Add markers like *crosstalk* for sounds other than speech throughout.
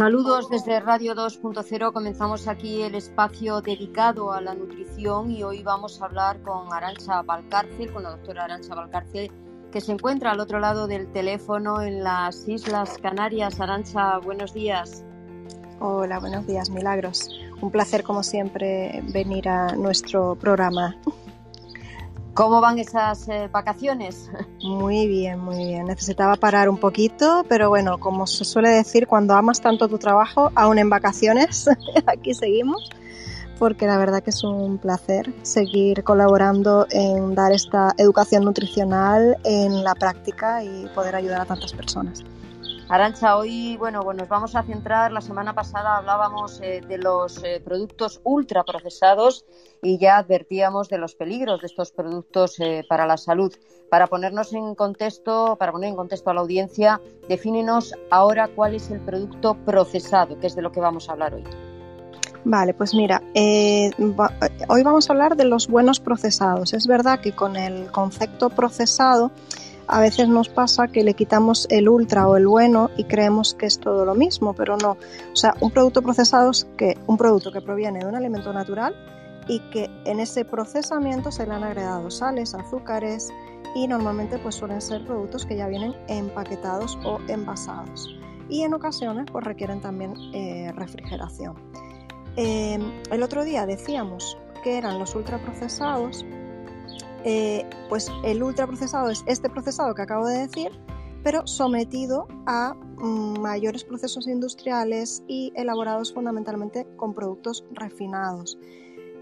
Saludos desde Radio 2.0. Comenzamos aquí el espacio dedicado a la nutrición y hoy vamos a hablar con Arancha Valcárcel, con la doctora Arancha Valcárcel, que se encuentra al otro lado del teléfono en las Islas Canarias. Arancha, buenos días. Hola, buenos días, Milagros. Un placer, como siempre, venir a nuestro programa. ¿Cómo van esas eh, vacaciones? *laughs* Muy bien, muy bien. Necesitaba parar un poquito, pero bueno, como se suele decir, cuando amas tanto tu trabajo, aún en vacaciones, *laughs* aquí seguimos, porque la verdad que es un placer seguir colaborando en dar esta educación nutricional en la práctica y poder ayudar a tantas personas. Arancha, hoy bueno, nos vamos a centrar, la semana pasada hablábamos eh, de los eh, productos ultraprocesados y ya advertíamos de los peligros de estos productos eh, para la salud. Para ponernos en contexto, para poner en contexto a la audiencia, defínenos ahora cuál es el producto procesado, que es de lo que vamos a hablar hoy. Vale, pues mira, hoy vamos a hablar de los buenos procesados. Es verdad que con el concepto procesado a veces nos pasa que le quitamos el ultra o el bueno y creemos que es todo lo mismo, pero no. O sea, un producto procesado es que un producto que proviene de un alimento natural y que en ese procesamiento se le han agregado sales, azúcares y normalmente pues suelen ser productos que ya vienen empaquetados o envasados y en ocasiones pues requieren también eh, refrigeración. Em, el otro día decíamos que eran los ultraprocesados eh, pues el ultraprocesado es este procesado que acabo de decir, pero sometido a mm, mayores procesos industriales y elaborados fundamentalmente con productos refinados.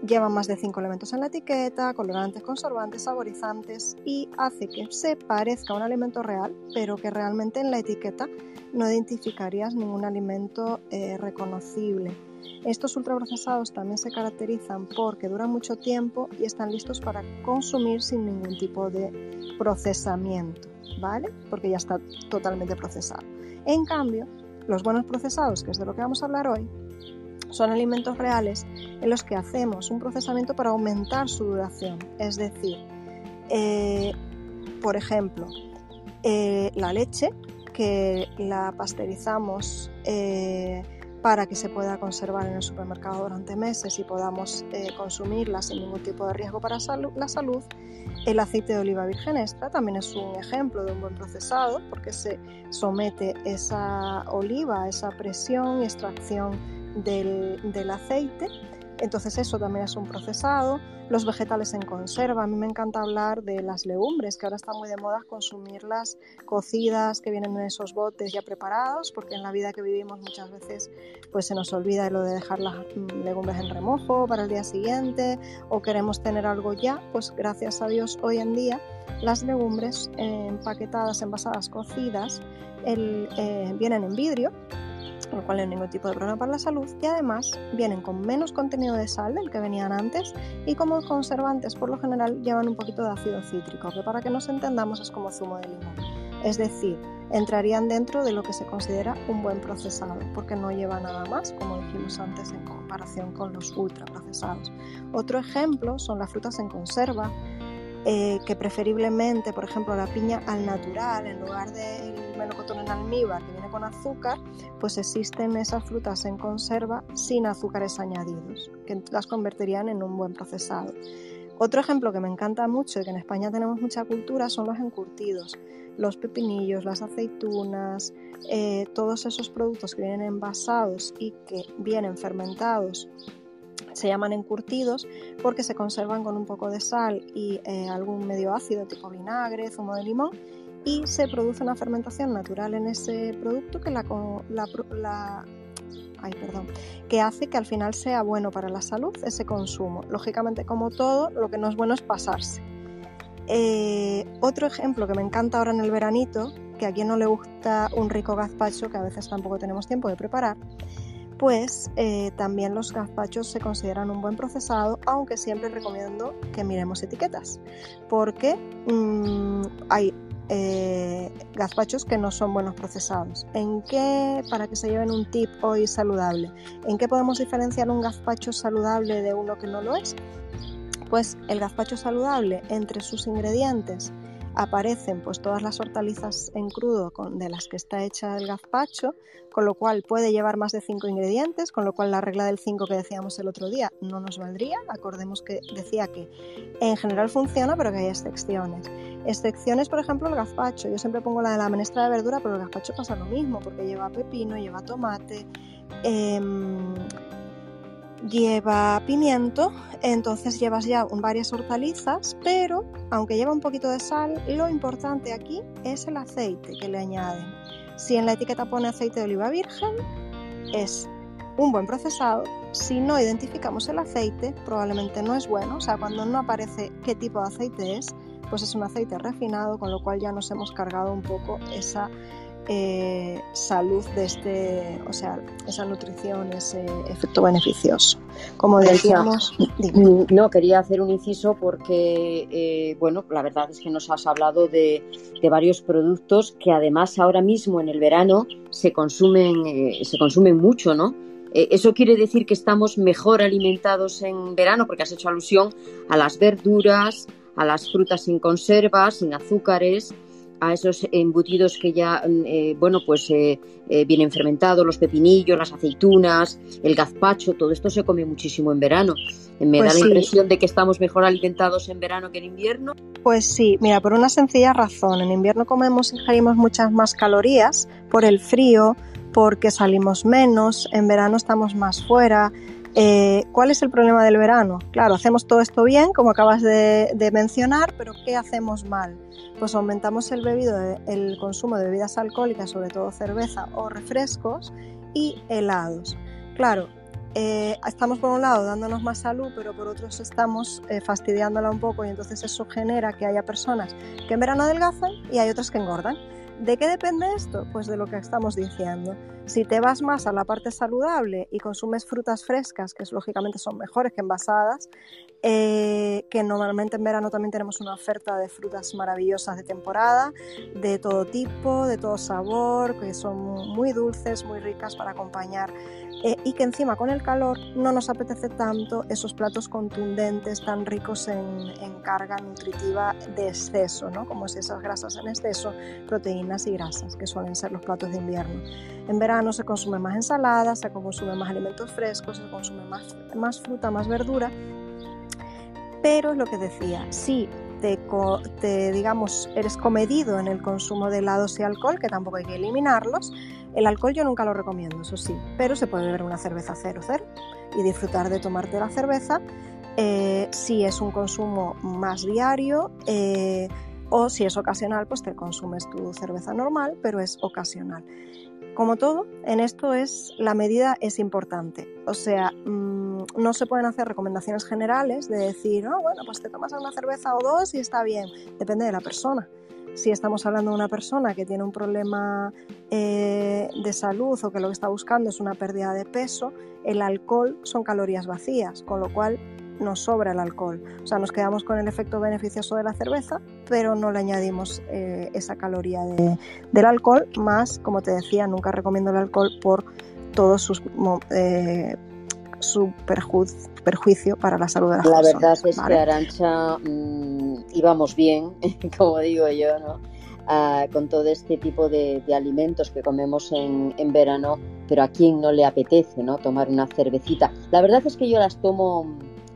Lleva más de 5 elementos en la etiqueta, colorantes, conservantes, saborizantes y hace que se parezca a un alimento real, pero que realmente en la etiqueta no identificarías ningún alimento eh, reconocible. Estos ultraprocesados también se caracterizan porque duran mucho tiempo y están listos para consumir sin ningún tipo de procesamiento, ¿vale? Porque ya está totalmente procesado. En cambio, los buenos procesados, que es de lo que vamos a hablar hoy, son alimentos reales en los que hacemos un procesamiento para aumentar su duración. Es decir, eh, por ejemplo, eh, la leche, que la pasteurizamos eh, para que se pueda conservar en el supermercado durante meses y podamos consumirla sin ningún tipo de riesgo para la salud. El aceite de oliva virgen extra también es un ejemplo de un buen procesado porque se somete esa oliva a esa presión y extracción del, aceite. Entonces eso también es un procesado. Los vegetales en conserva. A mí me encanta hablar de las legumbres, que ahora está muy de moda consumirlas cocidas, que vienen en esos botes ya preparados, porque en la vida que vivimos muchas veces pues se nos olvida lo de dejar las mm, legumbres en remojo para el día siguiente o queremos tener algo ya. Pues gracias a Dios hoy en día las legumbres empaquetadas, envasadas, cocidas, eh, vienen en vidrio lo cual no hay ningún tipo de problema para la salud, y además vienen con menos contenido de sal del que venían antes y como conservantes por lo general llevan un poquito de ácido cítrico, que para que nos entendamos es como zumo de limón. Es decir, entrarían dentro de lo que se considera un buen procesado, porque no lleva nada más, como dijimos antes, en comparación con los ultraprocesados. Otro ejemplo son las frutas en conserva, eh, que preferiblemente, por ejemplo, la piña al natural, en lugar del melocotón en almíbar que viene con azúcar, pues existen esas frutas en conserva sin azúcares añadidos, que las convertirían en un buen procesado. Otro ejemplo que me encanta mucho y que en España tenemos mucha cultura son los encurtidos, los pepinillos, las aceitunas, eh, todos esos productos que vienen envasados y que vienen fermentados se llaman encurtidos porque se conservan con un poco de sal y eh, algún medio ácido tipo vinagre, zumo de limón y se produce una fermentación natural en ese producto que, la, que hace que al final sea bueno para la salud ese consumo. Lógicamente, como todo, lo que no es bueno es pasarse. Eh, otro ejemplo que me encanta ahora en el veranito, que a quien no le gusta un rico gazpacho, que a veces tampoco tenemos tiempo de preparar, pues eh, también los gazpachos se consideran un buen procesado, aunque siempre recomiendo que miremos etiquetas, porque mm, hay eh, gazpachos que no son buenos procesados. ¿En qué, para que se lleven un tip hoy saludable, en qué podemos diferenciar un gazpacho saludable de uno que no lo es? Pues el gazpacho saludable, entre sus ingredientes, aparecen pues todas las hortalizas en crudo de las que está hecha el gazpacho, con lo cual puede llevar más de cinco ingredientes, con lo cual la regla del 5 que decíamos el otro día no nos valdría. Acordemos que decía que en general funciona, pero que hay excepciones. Excepciones, por ejemplo, el gazpacho. Yo siempre pongo la de la menestra de verdura, pero el gazpacho pasa lo mismo, porque lleva pepino, lleva tomate. Em, lleva pimiento, entonces llevas ya varias hortalizas, pero aunque lleva un poquito de sal, lo importante aquí es el aceite que le añaden. Si en la etiqueta pone aceite de oliva virgen, es un buen procesado. Si no identificamos el aceite, probablemente no es bueno, o sea, cuando no aparece qué tipo de aceite es, pues es un aceite refinado, con lo cual ya nos hemos cargado un poco esa eh, salud de este, o sea, esa nutrición, ese efecto beneficioso. Como decíamos, mm, no quería hacer un inciso porque, eh, bueno, la verdad es que nos has hablado de, varios productos que además ahora mismo en el verano se consumen, eh, se consumen mucho, ¿no? Eso quiere decir que estamos mejor alimentados en verano, porque has hecho alusión a las verduras, a las frutas sin conservas, sin azúcares, a esos embutidos que ya, mm, eh, bueno, pues eh, eh, vienen fermentados, los pepinillos, las aceitunas, el gazpacho, todo esto se come muchísimo en verano. Me pues da la impresión de que estamos mejor alimentados en verano que en invierno. Pues sí, mira, por una sencilla razón. En invierno comemos, ingerimos muchas más calorías por el frío, porque salimos menos, en verano estamos más fuera, eh, ¿Cuál es el problema del verano? Claro, hacemos todo esto bien, como acabas de, mencionar, pero ¿qué hacemos mal? Pues aumentamos el, bebido, el consumo de bebidas alcohólicas, sobre todo cerveza o refrescos, y helados. Claro, eh, estamos por un lado dándonos más salud, pero por otros estamos eh, fastidiándola un poco y entonces eso genera que haya personas que en verano adelgazan y hay otras que engordan. ¿De qué depende esto? Pues de lo que estamos diciendo. Si te vas más a la parte saludable y consumes frutas frescas, que lógicamente son mejores que envasadas, eh, que normalmente en verano también tenemos una oferta de frutas maravillosas de temporada, de todo tipo, de todo sabor, que son muy dulces, muy ricas para acompañar eh, y que encima con el calor no nos apetece tanto esos platos contundentes tan ricos en, carga nutritiva de exceso, ¿no? como si esas grasas en exceso, proteínas y grasas, que suelen ser los platos de invierno. En verano se consume más ensalada, se consume más alimentos frescos, se consume más, fruta, más verdura, pero es lo que decía, si te, digamos, eres comedido en el consumo de helados y alcohol, que tampoco hay que eliminarlos, el alcohol yo nunca lo recomiendo, eso sí, pero se puede beber una cerveza 0,0 y disfrutar de tomarte la cerveza eh, si es un consumo más diario eh, o si es ocasional, pues te consumes tu cerveza normal, pero es ocasional. Como todo, en esto es la medida es importante. O sea, mm, no se pueden hacer recomendaciones generales de decir, oh, bueno, pues te tomas una cerveza o dos y está bien. Depende de la persona. Si estamos hablando de una persona que tiene un problema eh, de salud o que lo que está buscando es una pérdida de peso, el alcohol son calorías vacías, con lo cual nos sobra el alcohol. O sea, nos quedamos con el efecto beneficioso de la cerveza, pero no le añadimos eh, esa caloría del alcohol, más, como te decía, nunca recomiendo el alcohol por todos sus eh, su perjuicio para la salud de la, la La verdad es que Arancha mm, íbamos bien, *laughs* como digo yo, ¿no? Ah, con todo este tipo de, alimentos que comemos en, en, verano, pero a quien no le apetece ¿no? tomar una cervecita. La verdad es que yo las tomo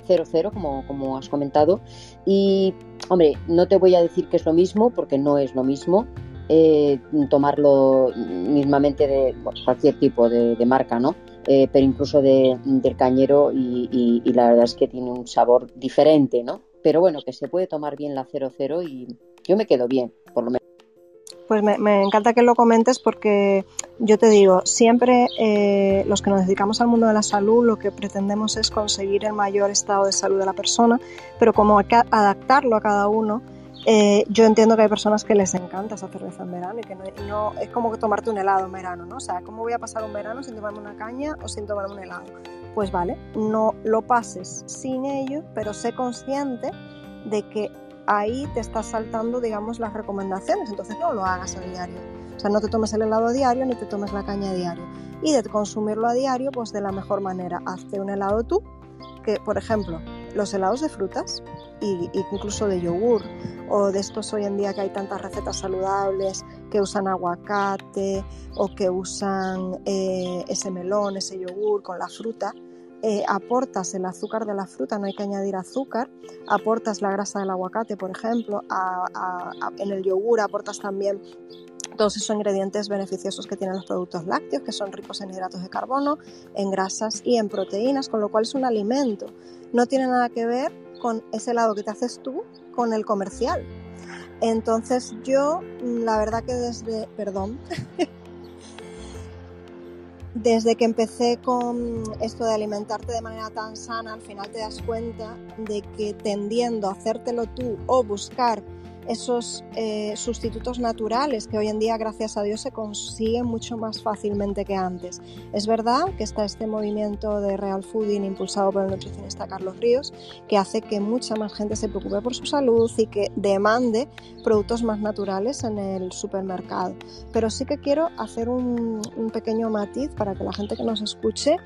00, como, como has comentado, y hombre, no te voy a decir que es lo mismo, porque no es lo mismo. Eh, tomarlo mismamente de cualquier tipo de, de marca, ¿no? Eh, pero incluso de, del cañero y, la verdad es que tiene un sabor diferente, ¿no? Pero bueno, que se puede tomar bien la 00 y yo me quedo bien, por lo menos. Pues me, encanta que lo comentes porque yo te digo, siempre eh, los que nos dedicamos al mundo de la salud lo que pretendemos es conseguir el mayor estado de salud de la persona, pero como adaptarlo a cada uno, eh, yo entiendo que hay personas que les encanta esa cerveza en verano y que no, es como tomarte un helado en verano, ¿no? O sea, ¿cómo voy a pasar un verano sin tomarme una caña o sin tomarme un helado? Pues vale, no lo pases sin ello, pero sé consciente de que ahí te estás saltando, digamos, las recomendaciones, entonces no lo hagas a diario. O sea, no te tomes el helado a diario ni te tomes la caña a diario. Y de consumirlo a diario, pues de la mejor manera, hazte un helado tú, que por ejemplo, los helados de frutas e incluso de yogur o de estos hoy en día que hay tantas recetas saludables que usan aguacate o que usan eh, ese melón, ese yogur con la fruta, eh, aportas el azúcar de la fruta, no hay que añadir azúcar, aportas la grasa del aguacate, por ejemplo, en el yogur aportas también todos esos ingredientes beneficiosos que tienen los productos lácteos, que son ricos en hidratos de carbono, en grasas y en proteínas, con lo cual es un alimento. No tiene nada que ver con ese helado que te haces tú con el comercial. Entonces yo, la verdad que desde, perdón, *laughs* desde que empecé con esto de alimentarte de manera tan sana, al final te das cuenta de que tendiendo a hacértelo tú o buscar esos eh, sustitutos naturales que hoy en día, gracias a Dios, se consiguen mucho más fácilmente que antes. Es verdad que está este movimiento de Real Fooding impulsado por el nutricionista Carlos Ríos, que hace que mucha más gente se preocupe por su salud y que demande productos más naturales en el supermercado. Pero sí que quiero hacer un, pequeño matiz para que la gente que nos escuche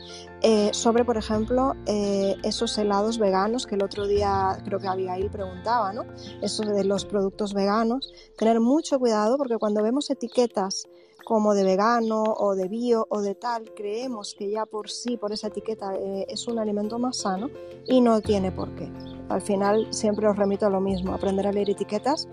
eh, sobre, por ejemplo, eh, esos helados veganos que el otro día creo que Abigail preguntaba, ¿no? De los productos veganos, tener mucho cuidado porque cuando vemos etiquetas como de vegano o de bio o de tal, creemos que ya por sí, por esa etiqueta, eh, es un alimento más sano y no tiene por qué. Al final siempre os remito a lo mismo, aprender a leer etiquetas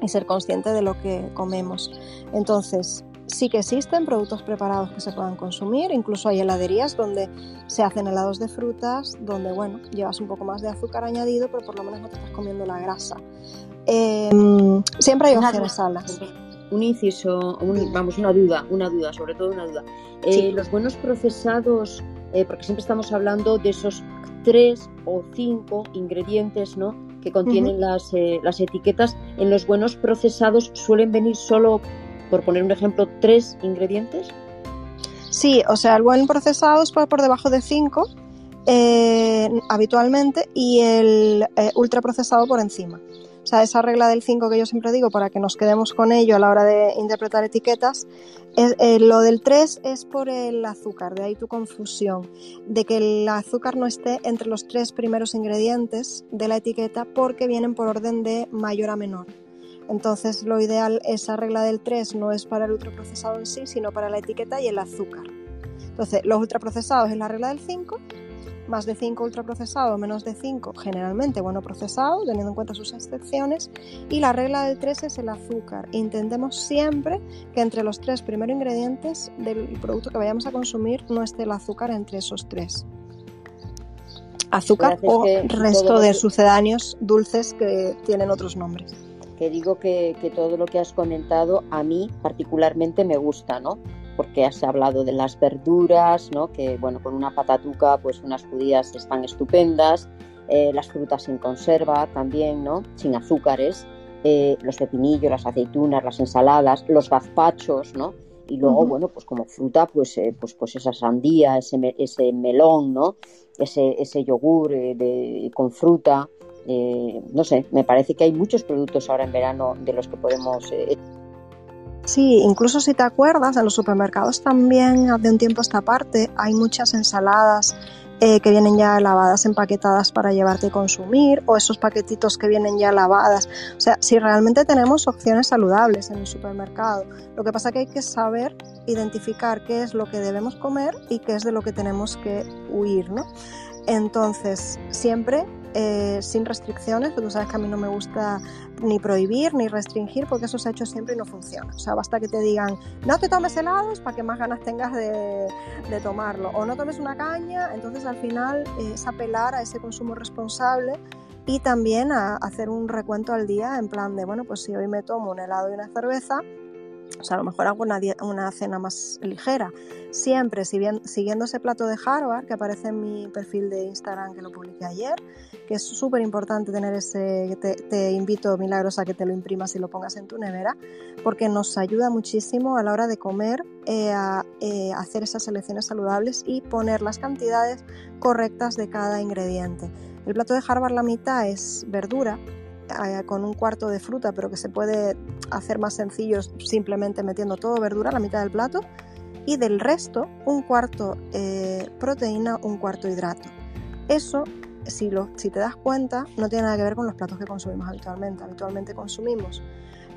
y ser consciente de lo que comemos. Entonces, sí que existen productos preparados que se puedan consumir, incluso hay heladerías donde se hacen helados de frutas, donde bueno, llevas un poco más de azúcar añadido, pero por lo menos no te estás comiendo la grasa. Em, siempre hay opciones salas. Un inciso, vamos, una duda, una duda, sobre todo una duda. Eh, los buenos procesados, eh, porque siempre estamos hablando de esos tres o cinco ingredientes, ¿no? que contienen las, eh, las etiquetas, en los buenos procesados suelen venir solo, por poner un ejemplo, tres ingredientes. Sí, o sea, el buen procesado es por, por debajo de cinco habitualmente y el ultraprocesado por encima. O sea, esa regla del 5 que yo siempre digo para que nos quedemos con ello a la hora de interpretar etiquetas, eh, lo del 3 es por el azúcar, de ahí tu confusión, de que el azúcar no esté entre los tres primeros ingredientes de la etiqueta porque vienen por orden de mayor a menor. Entonces, lo ideal, esa regla del 3 no es para el ultraprocesado en sí, sino para la etiqueta y el azúcar. Entonces, los ultraprocesados es la regla del 5 más de 5 ultraprocesado, menos de 5 generalmente bueno procesado, teniendo en cuenta sus excepciones. Y la regla del 3 es el azúcar. Intentemos siempre que entre los tres primeros ingredientes del producto que vayamos a consumir no esté el azúcar entre esos tres. Azúcar o resto de sucedáneos dulces que tienen otros nombres que digo que, que, todo lo que has comentado a mí particularmente me gusta, ¿no? Porque has hablado de las verduras, ¿no? que bueno, con una patatuca, pues unas judías están estupendas, eh, las frutas en conserva también, ¿no? sin azúcares, eh, los pepinillos, las aceitunas, las ensaladas, los gazpachos, ¿no? Y luego, bueno, pues como fruta, pues, eh, pues, pues esa sandía, ese, ese melón, ¿no? Ese, ese yogur de, con fruta. no sé, me parece que hay muchos productos ahora en verano de los que podemos Sí, incluso si te acuerdas, en los supermercados también de un tiempo esta parte hay muchas ensaladas eh, que vienen ya lavadas, empaquetadas para llevarte a consumir, o esos paquetitos que vienen ya lavadas. O sea, si realmente tenemos opciones saludables en el supermercado, lo que pasa que hay que saber identificar qué es lo que debemos comer y qué es de lo que tenemos que huir, ¿no? Entonces, siempre eh, sin restricciones, tú sabes que a mí no me gusta ni prohibir ni restringir, porque eso se ha hecho siempre y no funciona. O sea, basta que te digan, no te tomes helados para que más ganas tengas de, tomarlo, o no tomes una caña, entonces al final es apelar a ese consumo responsable y también a hacer un recuento al día en plan de, bueno, pues si hoy me tomo un helado y una cerveza, o sea, a lo mejor hago una, una cena más ligera. Siempre siguiendo ese plato de Harvard que aparece en mi perfil de Instagram que lo publiqué ayer, que es súper importante tener ese, te, te, invito Milagros a que te lo imprimas y lo pongas en tu nevera, porque nos ayuda muchísimo a la hora de comer eh, a eh, hacer esas selecciones saludables y poner las cantidades correctas de cada ingrediente. El plato de Harvard la mitad es verdura, con un cuarto de fruta, pero que se puede hacer más sencillo simplemente metiendo todo verdura a la mitad del plato. Y del resto, un cuarto eh, proteína, un cuarto hidrato. Eso si, lo, si te das cuenta, no tiene nada que ver con los platos que consumimos habitualmente. Habitualmente consumimos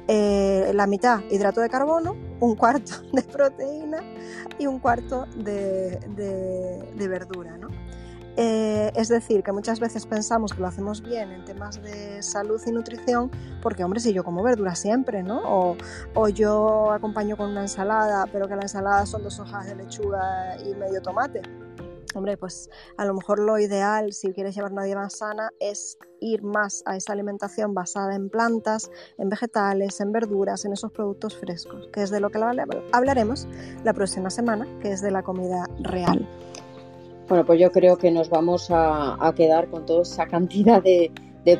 eh, la mitad hidrato de carbono, un cuarto *laughs* de proteína y un cuarto de, verdura. ¿no? Eh, es decir, que muchas veces pensamos que lo hacemos bien en temas de salud y nutrición, porque hombre, si yo como verdura siempre, ¿no? O, o, yo acompaño con una ensalada, pero que la ensalada son dos hojas de lechuga y medio tomate. Hombre, pues a lo mejor lo ideal, si quieres llevar una dieta más sana, es ir más a esa alimentación basada en plantas, en vegetales, en verduras, en esos productos frescos, que es de lo que hablaremos la próxima semana, que es de la comida real. Bueno, pues yo creo que nos vamos a, quedar con toda esa cantidad de,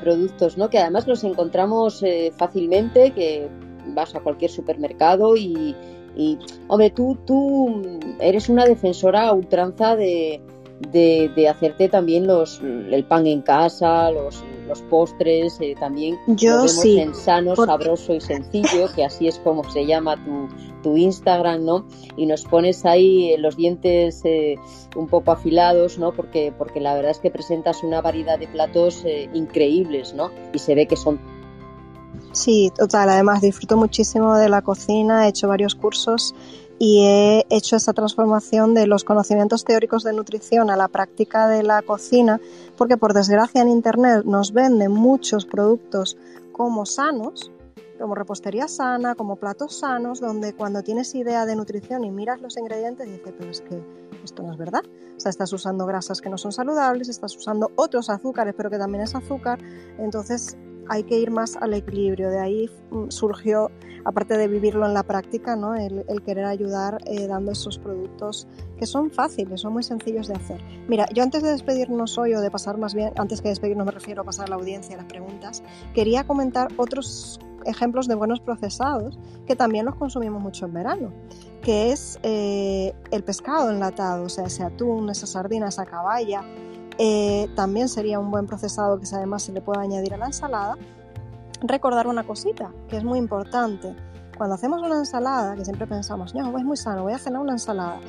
productos, ¿no? Que además los encontramos eh, fácilmente, que vas a cualquier supermercado y, y, hombre, tú, tú eres una defensora a ultranza de, de, hacerte también los, el pan en casa, los, los postres, eh, también Yo lo sí, en sano, sabroso y sencillo, que así es como se llama tu, tu Instagram, ¿no? Y nos pones ahí los dientes eh, un poco afilados, ¿no? Porque, porque la verdad es que presentas una variedad de platos eh, increíbles, ¿no? Y se ve que son Sí, total. Además, disfruto muchísimo de la cocina, he hecho varios cursos y he hecho esa transformación de los conocimientos teóricos de nutrición a la práctica de la cocina, porque por desgracia en Internet nos venden muchos productos como sanos, como repostería sana, como platos sanos, donde cuando tienes idea de nutrición y miras los ingredientes dices, pero es que esto no es verdad. O sea, estás usando grasas que no son saludables, estás usando otros azúcares, pero que también es azúcar. Entonces hay que ir más al equilibrio. De ahí mm, surgió, aparte de vivirlo en la práctica, ¿no? el, querer ayudar eh, dando esos productos que son fáciles, son muy sencillos de hacer. Mira, yo antes de despedirnos hoy o de pasar más bien, antes que despedirnos me refiero a pasar a la audiencia las preguntas, quería comentar otros ejemplos de buenos procesados que también los consumimos mucho en verano, que es eh, el pescado enlatado, o sea, ese atún, esa sardina, esa caballa, eh, también sería un buen procesado que además se le puede añadir a la ensalada. Recordar una cosita que es muy importante. Cuando hacemos una ensalada, que siempre pensamos, no, es muy sano, voy a cenar una ensalada.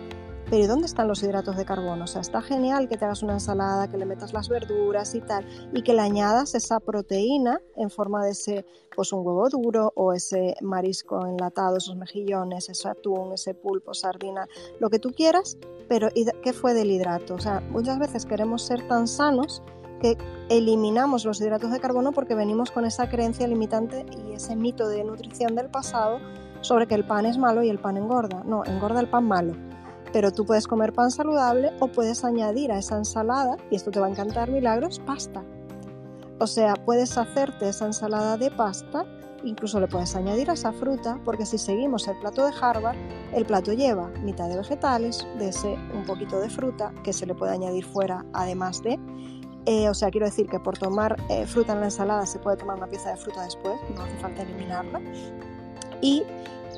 Pero ¿y dónde están los hidratos de carbono? O sea, está genial que te hagas una ensalada, que le metas las verduras y tal, y que le añadas esa proteína en forma de ese, pues un huevo duro o ese marisco enlatado, esos mejillones, ese atún, ese pulpo, sardina, lo que tú quieras, pero ¿qué fue del hidrato? O sea, muchas veces queremos ser tan sanos que eliminamos los hidratos de carbono porque venimos con esa creencia limitante y ese mito de nutrición del pasado sobre que el pan es malo y el pan engorda. No, engorda el pan malo pero tú puedes comer pan saludable o puedes añadir a esa ensalada, y esto te va a encantar milagros, pasta. O sea, puedes hacerte esa ensalada de pasta, incluso le puedes añadir a esa fruta, porque si seguimos el plato de Harvard, el plato lleva mitad de vegetales, de un poquito de fruta, que se le puede añadir fuera además de... Eh, o sea, quiero decir que por tomar eh, fruta en la ensalada se puede tomar una pieza de fruta después, no hace falta eliminarla. Y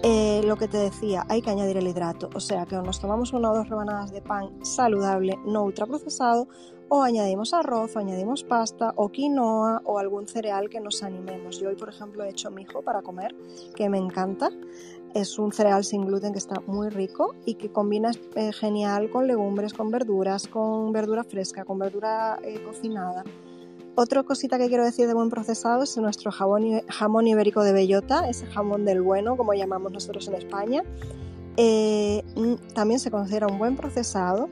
eh, lo que te decía, hay que añadir el hidrato, o sea que nos tomamos una o dos rebanadas de pan saludable, no ultraprocesado, o añadimos arroz, o añadimos pasta, o quinoa, o algún cereal que nos animemos. Yo hoy, por ejemplo, he hecho mijo para comer, que me encanta. Es un cereal sin gluten que está muy rico y que combina eh, genial con legumbres, con verduras, con verdura fresca, con verdura eh, cocinada. Otra cosita que quiero decir de buen procesado es nuestro jamón, ibérico de bellota, ese jamón del bueno, como llamamos nosotros en España. Eh, mm, también se considera un buen procesado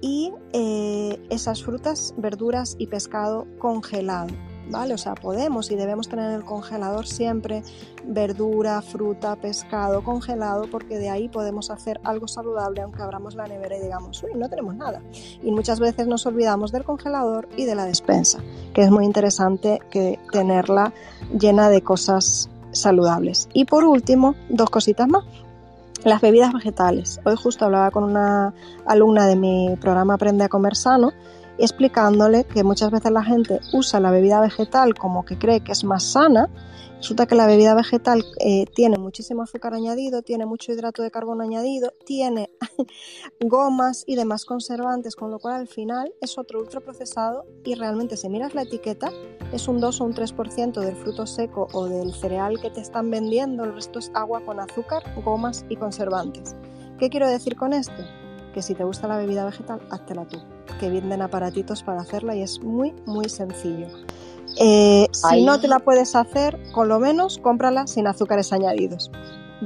y eh, esas frutas, verduras y pescado congelado. ¿Vale? O sea, podemos y debemos tener en el congelador siempre verdura, fruta, pescado congelado, porque de ahí podemos hacer algo saludable, aunque abramos la nevera y digamos, uy, no tenemos nada. Y muchas veces nos olvidamos del congelador y de la despensa, que es muy interesante que tenerla llena de cosas saludables. Y por último, dos cositas más. Las bebidas vegetales. Hoy justo hablaba con una alumna de mi programa Aprende a Comer Sano explicándole que muchas veces la gente usa la bebida vegetal como que cree que es más sana. Resulta que la bebida vegetal eh, tiene muchísimo azúcar añadido, tiene mucho hidrato de carbono añadido, tiene *laughs* gomas y demás conservantes, con lo cual al final es otro ultraprocesado y realmente si miras la etiqueta es un 2 o un 3% del fruto seco o del cereal que te están vendiendo, el resto es agua con azúcar, gomas y conservantes. ¿Qué quiero decir con esto? Que si te gusta la bebida vegetal, háztela tú que venden aparatitos para hacerla y es muy, muy sencillo. Eh, si no te la puedes hacer, con lo menos cómprala sin azúcares añadidos.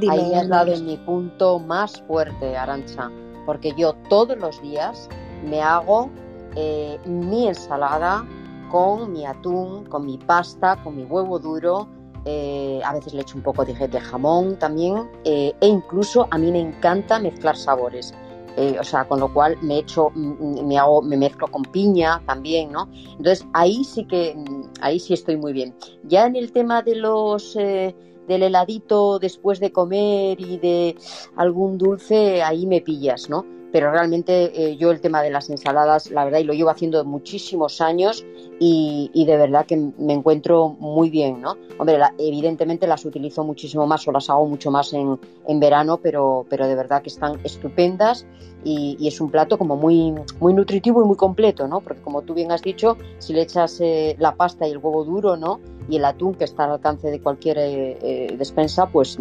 Ahí me has dado en mi punto más fuerte, Arancha, porque yo todos los días me hago eh, mi ensalada con mi atún, con mi pasta, con mi huevo duro, eh, a veces le echo un poco de, de jamón también, e incluso a mí me encanta mezclar sabores. Eh, o sea, con lo cual me echo, mm, mm, me hago, me mezclo con piña también, ¿no? Entonces ahí sí que, mm, ahí sí estoy muy bien. Ya en el tema de los eh, del heladito después de comer y de algún dulce, ahí me pillas, ¿no? Pero realmente eh, yo el tema de las ensaladas, la verdad, y lo llevo haciendo muchísimos años y, de verdad que me encuentro muy bien, ¿no? Hombre, evidentemente las utilizo muchísimo más o las hago mucho más en, en verano, pero, pero de verdad que están estupendas y, es un plato como muy, muy nutritivo y muy completo, ¿no? Porque como tú bien has dicho, si le echas eh, la pasta y el huevo duro, ¿no? Y el atún que está al alcance de cualquier eh, eh, despensa, pues,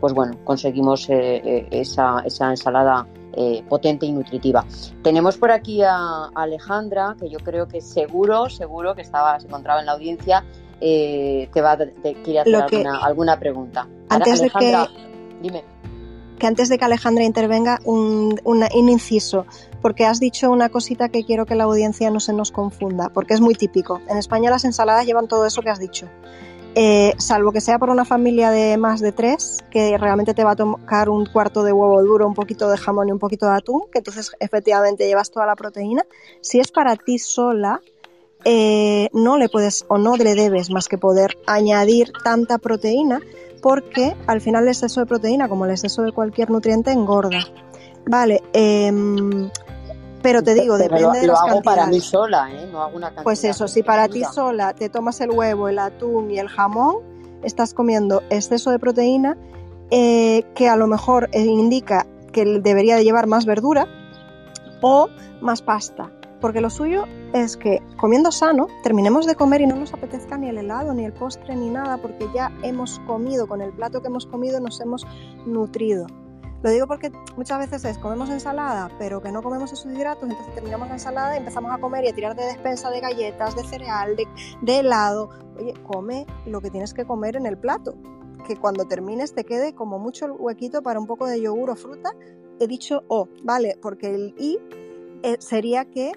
pues bueno, conseguimos esa, esa ensalada eh, potente y nutritiva. Tenemos por aquí a Alejandra, que yo creo que seguro, seguro que estaba, se encontraba en la audiencia, eh, te va te quiere hacer alguna, pregunta. Antes de que, dime. Que antes de que Alejandra intervenga, un, un inciso, porque has dicho una cosita que quiero que la audiencia no se nos confunda, porque es muy típico. En España las ensaladas llevan todo eso que has dicho. Eh, salvo que sea por una familia de más de tres, que realmente te va a tocar un cuarto de huevo duro, un poquito de jamón y un poquito de atún, que entonces efectivamente llevas toda la proteína. Si es para ti sola, eh, no le puedes o no le debes más que poder añadir tanta proteína, porque al final el exceso de proteína, como el exceso de cualquier nutriente, engorda. Vale, eh, pero te digo, depende lo, de las lo hago para mí sola, ¿eh? No hago una cantidad. Pues eso, si para ti sola te tomas el huevo, el atún y el jamón, estás comiendo exceso de proteína eh, que a lo mejor eh, indica que debería de llevar más verdura o más pasta. Porque lo suyo es que comiendo sano terminemos de comer y no nos apetezca ni el helado, ni el postre, ni nada, porque ya hemos comido, con el plato que hemos comido nos hemos nutrido. Lo digo porque muchas veces es comemos ensalada, pero que no comemos esos hidratos, entonces terminamos la ensalada y empezamos a comer y a tirar de despensa de galletas, de cereal, de, helado. Oye, come lo que tienes que comer en el plato. Que cuando termines te quede como mucho el huequito para un poco de yogur o fruta. He dicho O, ¿vale? Porque el I eh, sería que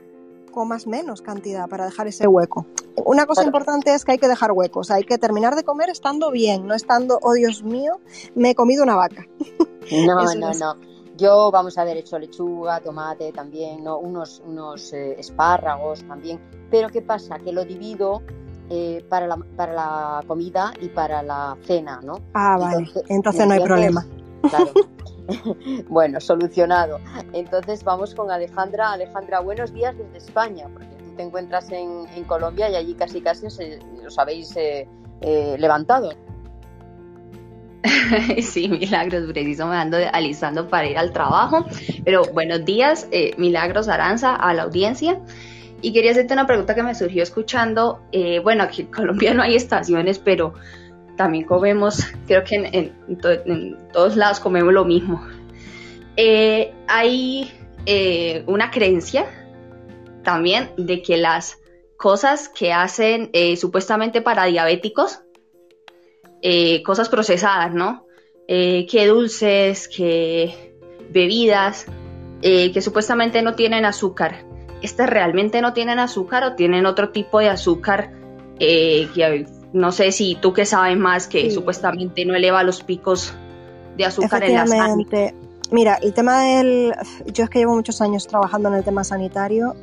comas menos cantidad para dejar ese hueco. Una cosa importante es que hay que dejar huecos, hay que terminar de comer estando bien, no estando, oh Dios mío, me he comido una vaca. *laughs* No, no, no. Yo, vamos a haber hecho lechuga, tomate también, ¿no? unos, unos eh, espárragos también. Pero ¿qué pasa? Que lo divido eh, para, la, para la comida y para la cena, ¿no? Ah, vale. Entonces, no hay problema. Claro. *laughs* bueno, solucionado. Entonces vamos con Alejandra. Alejandra, buenos días desde España, porque tú te encuentras en, Colombia y allí casi casi os, habéis eh, levantado. *laughs* sí, Milagros, preciso me ando alisando para ir al trabajo. Pero buenos días, eh, Milagros Aranza, a la audiencia. Y quería hacerte una pregunta que me surgió escuchando. Eh, bueno, aquí en *laughs* Colombia no hay estaciones, pero también comemos, creo que en, todos lados comemos lo mismo. Eh, hay una creencia también de que las cosas que hacen supuestamente para diabéticos eh, cosas procesadas, ¿no? Eh, que dulces, que bebidas, eh, que supuestamente no tienen azúcar. ¿Estas realmente no tienen azúcar o tienen otro tipo de azúcar? que no sé si tú que sabes más, que supuestamente no eleva los picos de azúcar en la sangre. Mira, el tema del... Yo es que llevo muchos años trabajando en el tema sanitario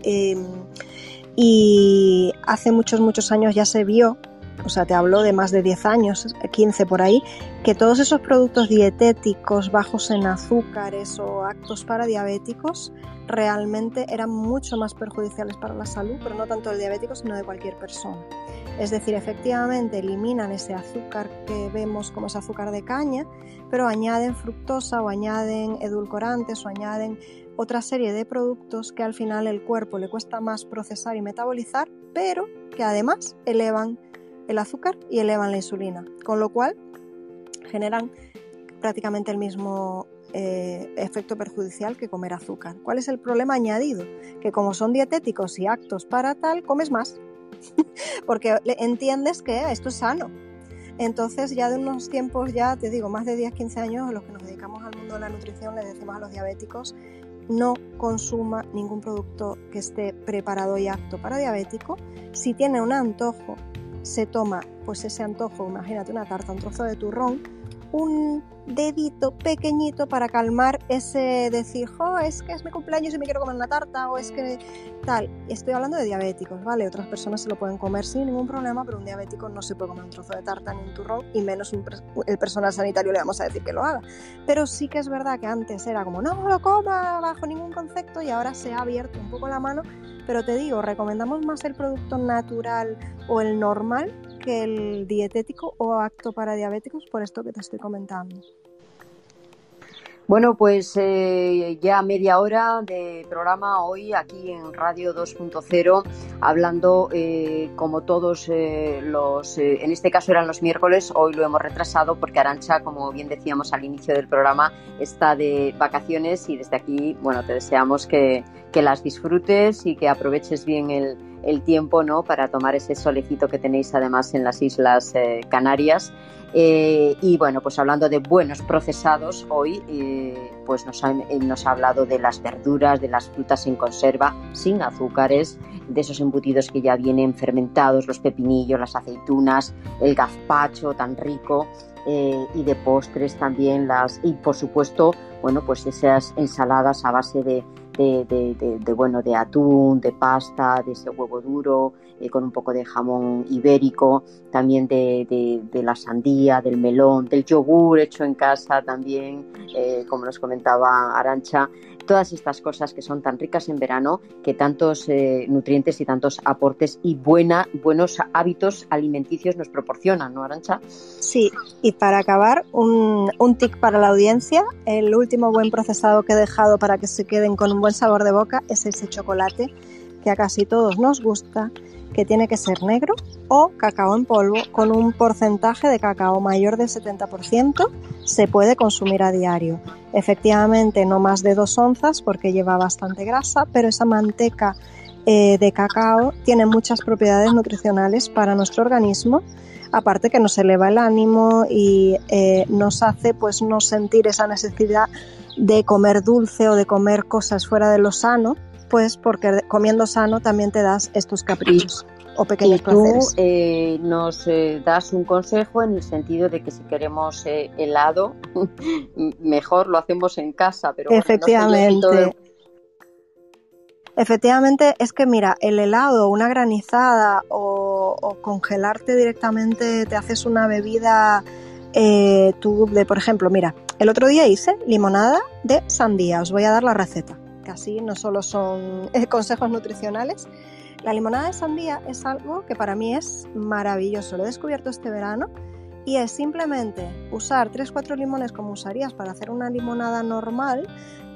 y hace muchos, muchos años ya se vio o sea, te hablo de más de 10 años, 15 por ahí, que todos esos productos dietéticos bajos en azúcares o actos para diabéticos realmente eran mucho más perjudiciales para la salud, pero no tanto del diabético, sino de cualquier persona. Es decir, efectivamente eliminan ese azúcar que vemos como ese azúcar de caña, pero añaden fructosa o añaden edulcorantes o añaden otra serie de productos que al final el cuerpo le cuesta más procesar y metabolizar, pero que además elevan el azúcar y elevan la insulina, con lo cual generan prácticamente el mismo eh, efecto perjudicial que comer azúcar. ¿Cuál es el problema añadido? Que como son dietéticos y actos para tal, comes más. *laughs* Porque entiendes que esto es sano. Entonces ya de unos tiempos, ya te digo, más de 10, 15 años, los que nos dedicamos al mundo de la nutrición, le decimos a los diabéticos, no consuma ningún producto que esté preparado y apto para diabético. Si tiene un antojo, se toma pues ese antojo, imagínate una tarta, un trozo de turrón, un dedito pequeñito para calmar ese decir, jo, es que es mi cumpleaños y me quiero comer una tarta o es que tal. Estoy hablando de diabéticos, ¿vale? Otras personas se lo pueden comer sin ningún problema, pero un diabético no se puede comer un trozo de tarta ni un turrón y menos el personal sanitario le vamos a decir que lo haga. Pero sí que es verdad que antes era como, no lo coma bajo ningún concepto y ahora se ha abierto un poco la mano, pero te digo, recomendamos más el producto natural o el normal que el dietético o acto para diabéticos por esto que te estoy comentando. Bueno, pues eh, ya media hora de programa hoy aquí en Radio 2.0, hablando eh, como todos eh, los, en este caso eran los miércoles, hoy lo hemos retrasado porque Arancha, como bien decíamos al inicio del programa, está de vacaciones y desde aquí, bueno, te deseamos que, que las disfrutes y que aproveches bien el, el tiempo ¿no? para tomar ese solecito que tenéis además en las Islas eh, Canarias. Eh, y bueno, pues hablando de buenos procesados, hoy eh, pues nos ha, nos ha hablado de las verduras, de las frutas en conserva, sin azúcares, de esos embutidos que ya vienen fermentados, los pepinillos, las aceitunas, el gazpacho tan rico. y de postres también las y por supuesto bueno pues esas ensaladas a base de, de, bueno, de atún, de pasta, de ese huevo duro, eh, con un poco de jamón ibérico, también de, la sandía, del melón, del yogur hecho en casa también, eh, como nos comentaba Arancha todas estas cosas que son tan ricas en verano, que tantos eh, nutrientes y tantos aportes y buena, buenos hábitos alimenticios nos proporcionan, ¿no, Arancha? Sí, y para acabar, un, un tic para la audiencia, el último buen procesado que he dejado para que se queden con un buen sabor de boca es ese chocolate que a casi todos nos gusta que tiene que ser negro o cacao en polvo. Con un porcentaje de cacao mayor del 70% se puede consumir a diario. Efectivamente no más de dos onzas porque lleva bastante grasa, pero esa manteca eh, de cacao tiene muchas propiedades nutricionales para nuestro organismo. Aparte que nos eleva el ánimo y eh, nos hace pues no sentir esa necesidad de comer dulce o de comer cosas fuera de lo sano pues porque comiendo sano también te das estos caprichos o pequeños y tú eh, nos eh, das un consejo en el sentido de que si queremos eh, helado, *laughs* mejor lo hacemos en casa, pero efectivamente. Efectivamente, es que mira, el helado, una granizada o, congelarte directamente, te haces una bebida, tú de, por ejemplo, mira, el otro día hice limonada de sandía, os voy a dar la receta así no solo son *laughs* eh, consejos nutricionales. La limonada de sandía es algo que para mí es maravilloso. Lo he descubierto este verano y es simplemente usar 3-4 limones como usarías para hacer una limonada normal.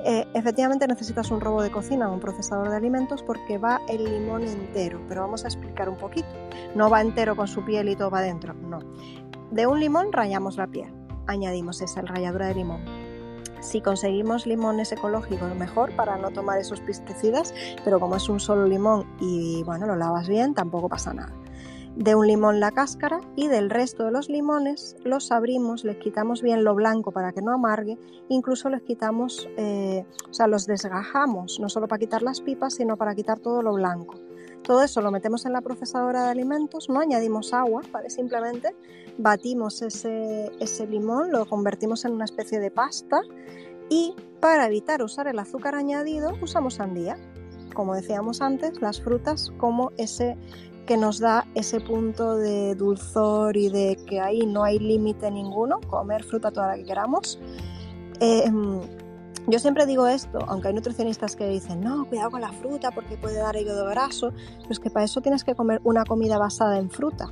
Eh, efectivamente necesitas un robo de cocina o un procesador de alimentos porque va el limón entero, pero vamos a explicar un poquito. No va entero con su piel y todo va adentro, no. De un limón rayamos la piel, añadimos esa ralladura de limón si conseguimos limones ecológicos, mejor para no tomar esos pesticidas, pero como es un solo limón y bueno, lo lavas bien, tampoco pasa nada. De un limón la cáscara y del resto de los limones los abrimos, les quitamos bien lo blanco para que no amargue, incluso les quitamos, eh, o sea, los desgajamos, no solo para quitar las pipas, sino para quitar todo lo blanco. Todo eso lo metemos en la procesadora de alimentos, no añadimos agua. Simplemente batimos ese, ese limón, lo convertimos en una especie de pasta y para evitar usar el azúcar añadido usamos sandía. Como decíamos antes, las frutas como ese que nos da ese punto de dulzor y de que ahí no hay límite ninguno, comer fruta toda la que queramos. Em, yo siempre digo esto, aunque hay nutricionistas que dicen, no, cuidado con la fruta porque puede dar hígado graso, pero es que para eso tienes que comer una comida basada en fruta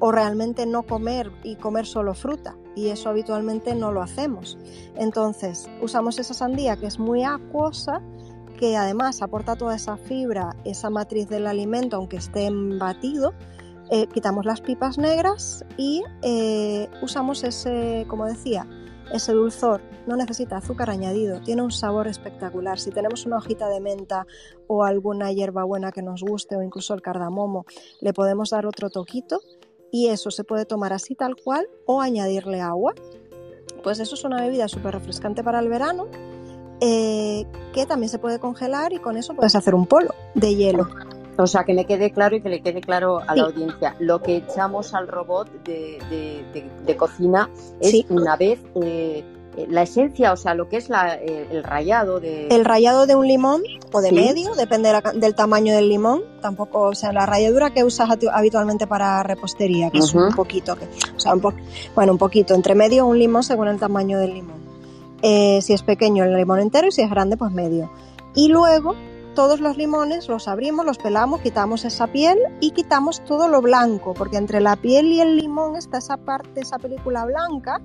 o realmente no comer y comer solo fruta y eso habitualmente no lo hacemos. Entonces usamos esa sandía que es muy acuosa que además aporta toda esa fibra, esa matriz del alimento aunque esté en batido, eh, quitamos las pipas negras y eh, usamos ese, como decía, ese dulzor, no necesita azúcar añadido, tiene un sabor espectacular. Si tenemos una hojita de menta o alguna hierba buena que nos guste o incluso el cardamomo, le podemos dar otro toquito y eso se puede tomar así tal cual o añadirle agua. Pues eso es una bebida súper refrescante para el verano eh, que también se puede congelar y con eso puedes hacer un polo de hielo. O sea, que me quede claro y que le quede claro a la audiencia. Lo que echamos al robot de, cocina es una vez eh, la esencia, o sea, lo que es eh, el rayado de... El rayado de un limón o de medio, depende del tamaño del limón. Tampoco, o sea, la ralladura que usas habitualmente para repostería, que es un poquito, o sea, un bueno, un poquito, entre medio un limón según el tamaño del limón. Eh, si es pequeño el limón entero y si es grande, pues medio. Y luego todos los limones los abrimos, los pelamos, quitamos esa piel y quitamos todo lo blanco, porque entre la piel y el limón está esa parte, esa película blanca,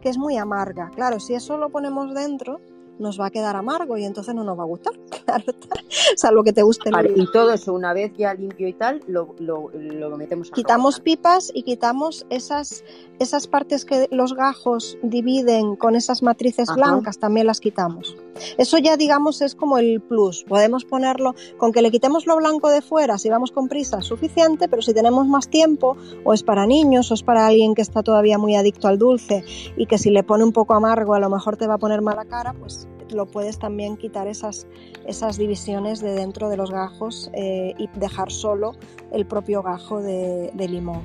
que es muy amarga. Claro, si eso lo ponemos dentro, nos va a quedar amargo y entonces no nos va a gustar, *laughs* claro, *laughs* salvo que te guste. y todo eso, una vez ya limpio y tal, lo, lo, metemos a Quitamos pipas y quitamos esas, esas partes que los gajos dividen con esas matrices blancas, también las quitamos. Eso ya digamos es como el plus. Podemos ponerlo, con que le quitemos lo blanco de fuera, si vamos con prisa, es suficiente, pero si tenemos más tiempo, o es para niños, o es para alguien que está todavía muy adicto al dulce y que si le pone un poco amargo a lo mejor te va a poner mala cara, pues lo puedes también quitar esas, esas divisiones de dentro de los gajos eh, y dejar solo el propio gajo de limón,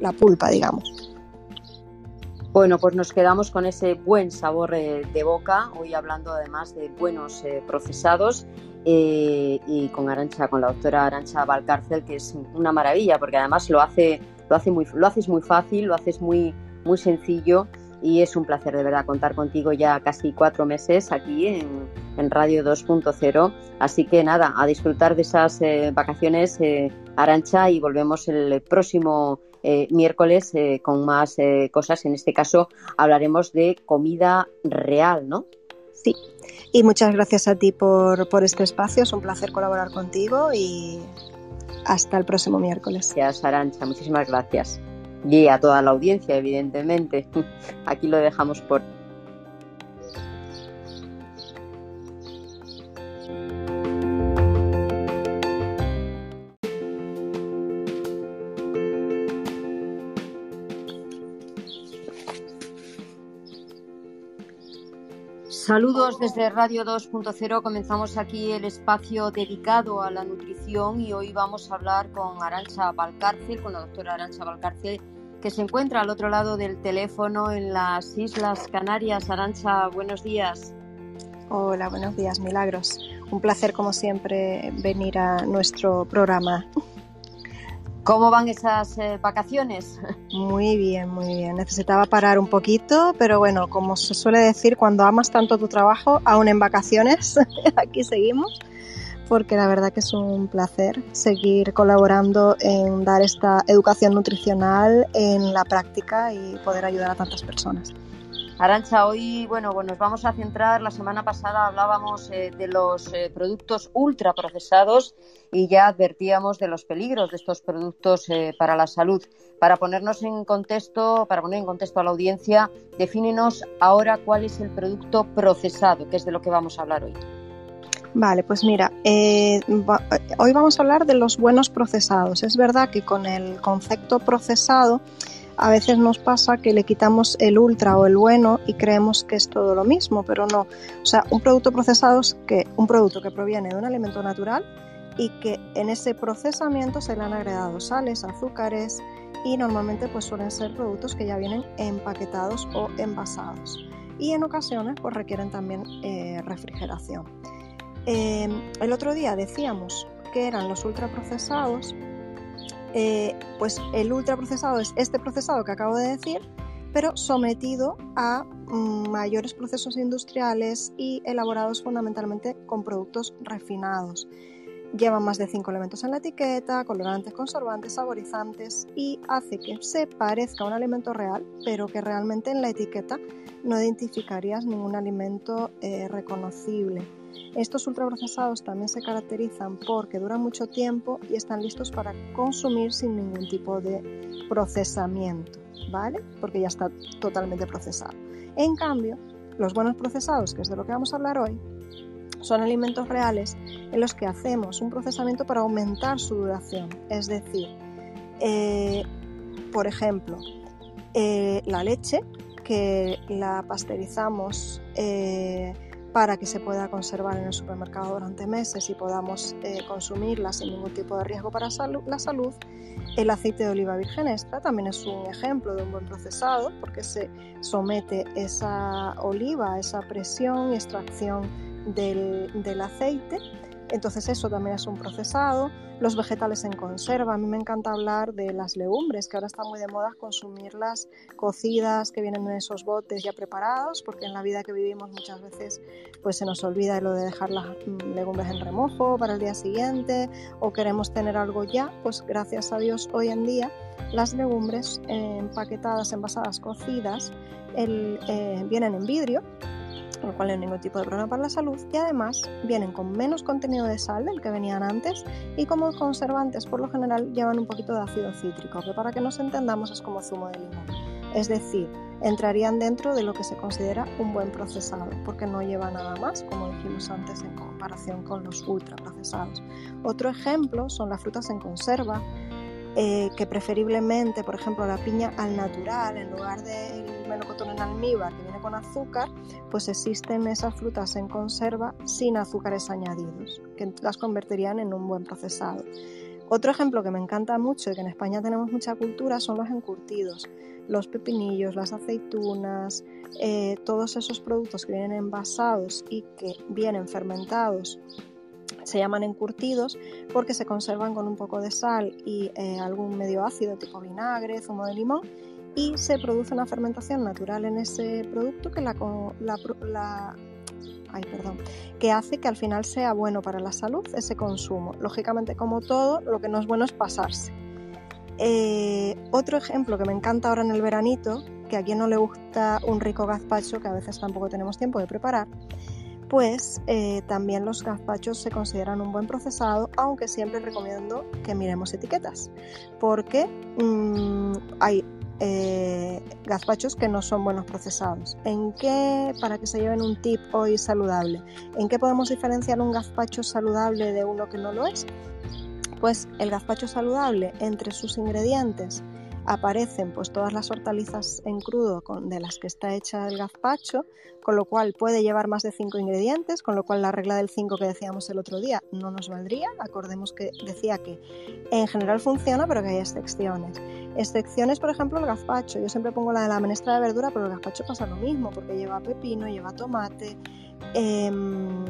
la pulpa, digamos. Bueno, pues nos quedamos con ese buen sabor eh, de boca, hoy hablando además de buenos eh, procesados eh, y con Arancha, con la doctora Arancha Valcárcel, que es una maravilla, porque además lo hace, lo hace muy, lo haces muy fácil, lo haces muy, muy sencillo y es un placer de verdad contar contigo ya casi cuatro meses aquí en, en Radio 2.0. Así que nada, a disfrutar de esas vacaciones, Arancha, y volvemos el próximo eh, miércoles eh, con más eh, cosas. En este caso hablaremos de comida real, ¿no? Sí, y muchas gracias a ti por, por este espacio. Es un placer colaborar contigo y hasta el próximo miércoles. Gracias, Arancha. Muchísimas gracias. Y a toda la audiencia, evidentemente. *laughs* Aquí lo dejamos por Saludos desde Radio 2.0. Comenzamos aquí el espacio dedicado a la nutrición y hoy vamos a hablar con Arancha Valcárcel, con la doctora Arancha Valcárcel, que se encuentra al otro lado del teléfono en las Islas Canarias. Arancha, buenos días. Hola, buenos días, Milagros. Un placer, como siempre, venir a nuestro programa. ¿Cómo van esas eh, vacaciones? *laughs* Muy bien, muy bien. Necesitaba parar un poquito, pero bueno, como se suele decir, cuando amas tanto tu trabajo, aún en vacaciones, *laughs* aquí seguimos, porque la verdad que es un placer seguir colaborando en dar esta educación nutricional en la práctica y poder ayudar a tantas personas. Arancha, hoy bueno, nos vamos a centrar, la semana pasada hablábamos eh, de los eh, productos ultraprocesados y ya advertíamos de los peligros de estos productos eh, para la salud. Para ponernos en contexto, para poner en contexto a la audiencia, defínenos ahora cuál es el producto procesado, que es de lo que vamos a hablar hoy. Vale, pues mira, hoy vamos a hablar de los buenos procesados. Es verdad que con el concepto procesado a veces nos pasa que le quitamos el ultra o el bueno y creemos que es todo lo mismo, pero no. O sea, un producto procesado es que un producto que proviene de un alimento natural y que en ese procesamiento se le han agregado sales, azúcares y normalmente pues suelen ser productos que ya vienen empaquetados o envasados y en ocasiones pues requieren también eh, refrigeración. Eh, el otro día decíamos que eran los ultraprocesados eh, pues el ultraprocesado es este procesado que acabo de decir, pero sometido a mm, mayores procesos industriales y elaborados fundamentalmente con productos refinados. Llevan más de 5 elementos en la etiqueta, colorantes, conservantes, saborizantes y hace que se parezca a un alimento real, pero que realmente en la etiqueta no identificarías ningún alimento eh, reconocible. Estos ultraprocesados también se caracterizan porque duran mucho tiempo y están listos para consumir sin ningún tipo de procesamiento, ¿vale? Porque ya está totalmente procesado. En cambio, los buenos procesados, que es de lo que vamos a hablar hoy, son alimentos reales en los que hacemos un procesamiento para aumentar su duración. Es decir, eh, por ejemplo, eh, la leche, que la pasteurizamos eh, para que se pueda conservar en el supermercado durante meses y podamos consumirla sin ningún tipo de riesgo para la salud. El aceite de oliva virgen extra también es un ejemplo de un buen procesado porque se somete esa oliva a esa presión y extracción del, aceite. Entonces eso también es un procesado. Los vegetales en conserva. A mí me encanta hablar de las legumbres, que ahora está muy de moda consumirlas cocidas, que vienen en esos botes ya preparados, porque en la vida que vivimos muchas veces pues se nos olvida lo de dejar las mm, legumbres en remojo para el día siguiente o queremos tener algo ya. Pues gracias a Dios hoy en día las legumbres empaquetadas, envasadas, cocidas, eh, vienen en vidrio con lo cual no hay ningún tipo de problema para la salud y además vienen con menos contenido de sal del que venían antes y como conservantes por lo general llevan un poquito de ácido cítrico, que para que nos entendamos es como zumo de limón. Es decir, entrarían dentro de lo que se considera un buen procesado, porque no lleva nada más, como dijimos antes, en comparación con los ultraprocesados. Otro ejemplo son las frutas en conserva, eh, que preferiblemente, por ejemplo, la piña al natural, en lugar del melocotón en almíbar que con azúcar, pues existen esas frutas en conserva sin azúcares añadidos, que las convertirían en un buen procesado. Otro ejemplo que me encanta mucho y que en España tenemos mucha cultura son los encurtidos, los pepinillos, las aceitunas, eh, todos esos productos que vienen envasados y que vienen fermentados se llaman encurtidos porque se conservan con un poco de sal y eh, algún medio ácido tipo vinagre, zumo de limón y se produce una fermentación natural en ese producto que la, que hace que al final sea bueno para la salud ese consumo. Lógicamente, como todo, lo que no es bueno es pasarse. Eh, otro ejemplo que me encanta ahora en el veranito, que a quien no le gusta un rico gazpacho, que a veces tampoco tenemos tiempo de preparar, pues eh, también los gazpachos se consideran un buen procesado, aunque siempre recomiendo que miremos etiquetas, porque mm, hay eh, gazpachos que no son buenos procesados. ¿En qué, para que se lleven un tip hoy saludable, en qué podemos diferenciar un gazpacho saludable de uno que no lo es? Pues el gazpacho saludable entre sus ingredientes aparecen pues todas las hortalizas en crudo con, de las que está hecha el gazpacho, con lo cual puede llevar más de 5 ingredientes, con lo cual la regla del 5 que decíamos el otro día no nos valdría. Acordemos que decía que en general funciona, pero que hay excepciones. Excepciones, por ejemplo, el gazpacho. Yo siempre pongo la de la menestra de verdura, pero el gazpacho pasa lo mismo, porque lleva pepino, lleva tomate. Em,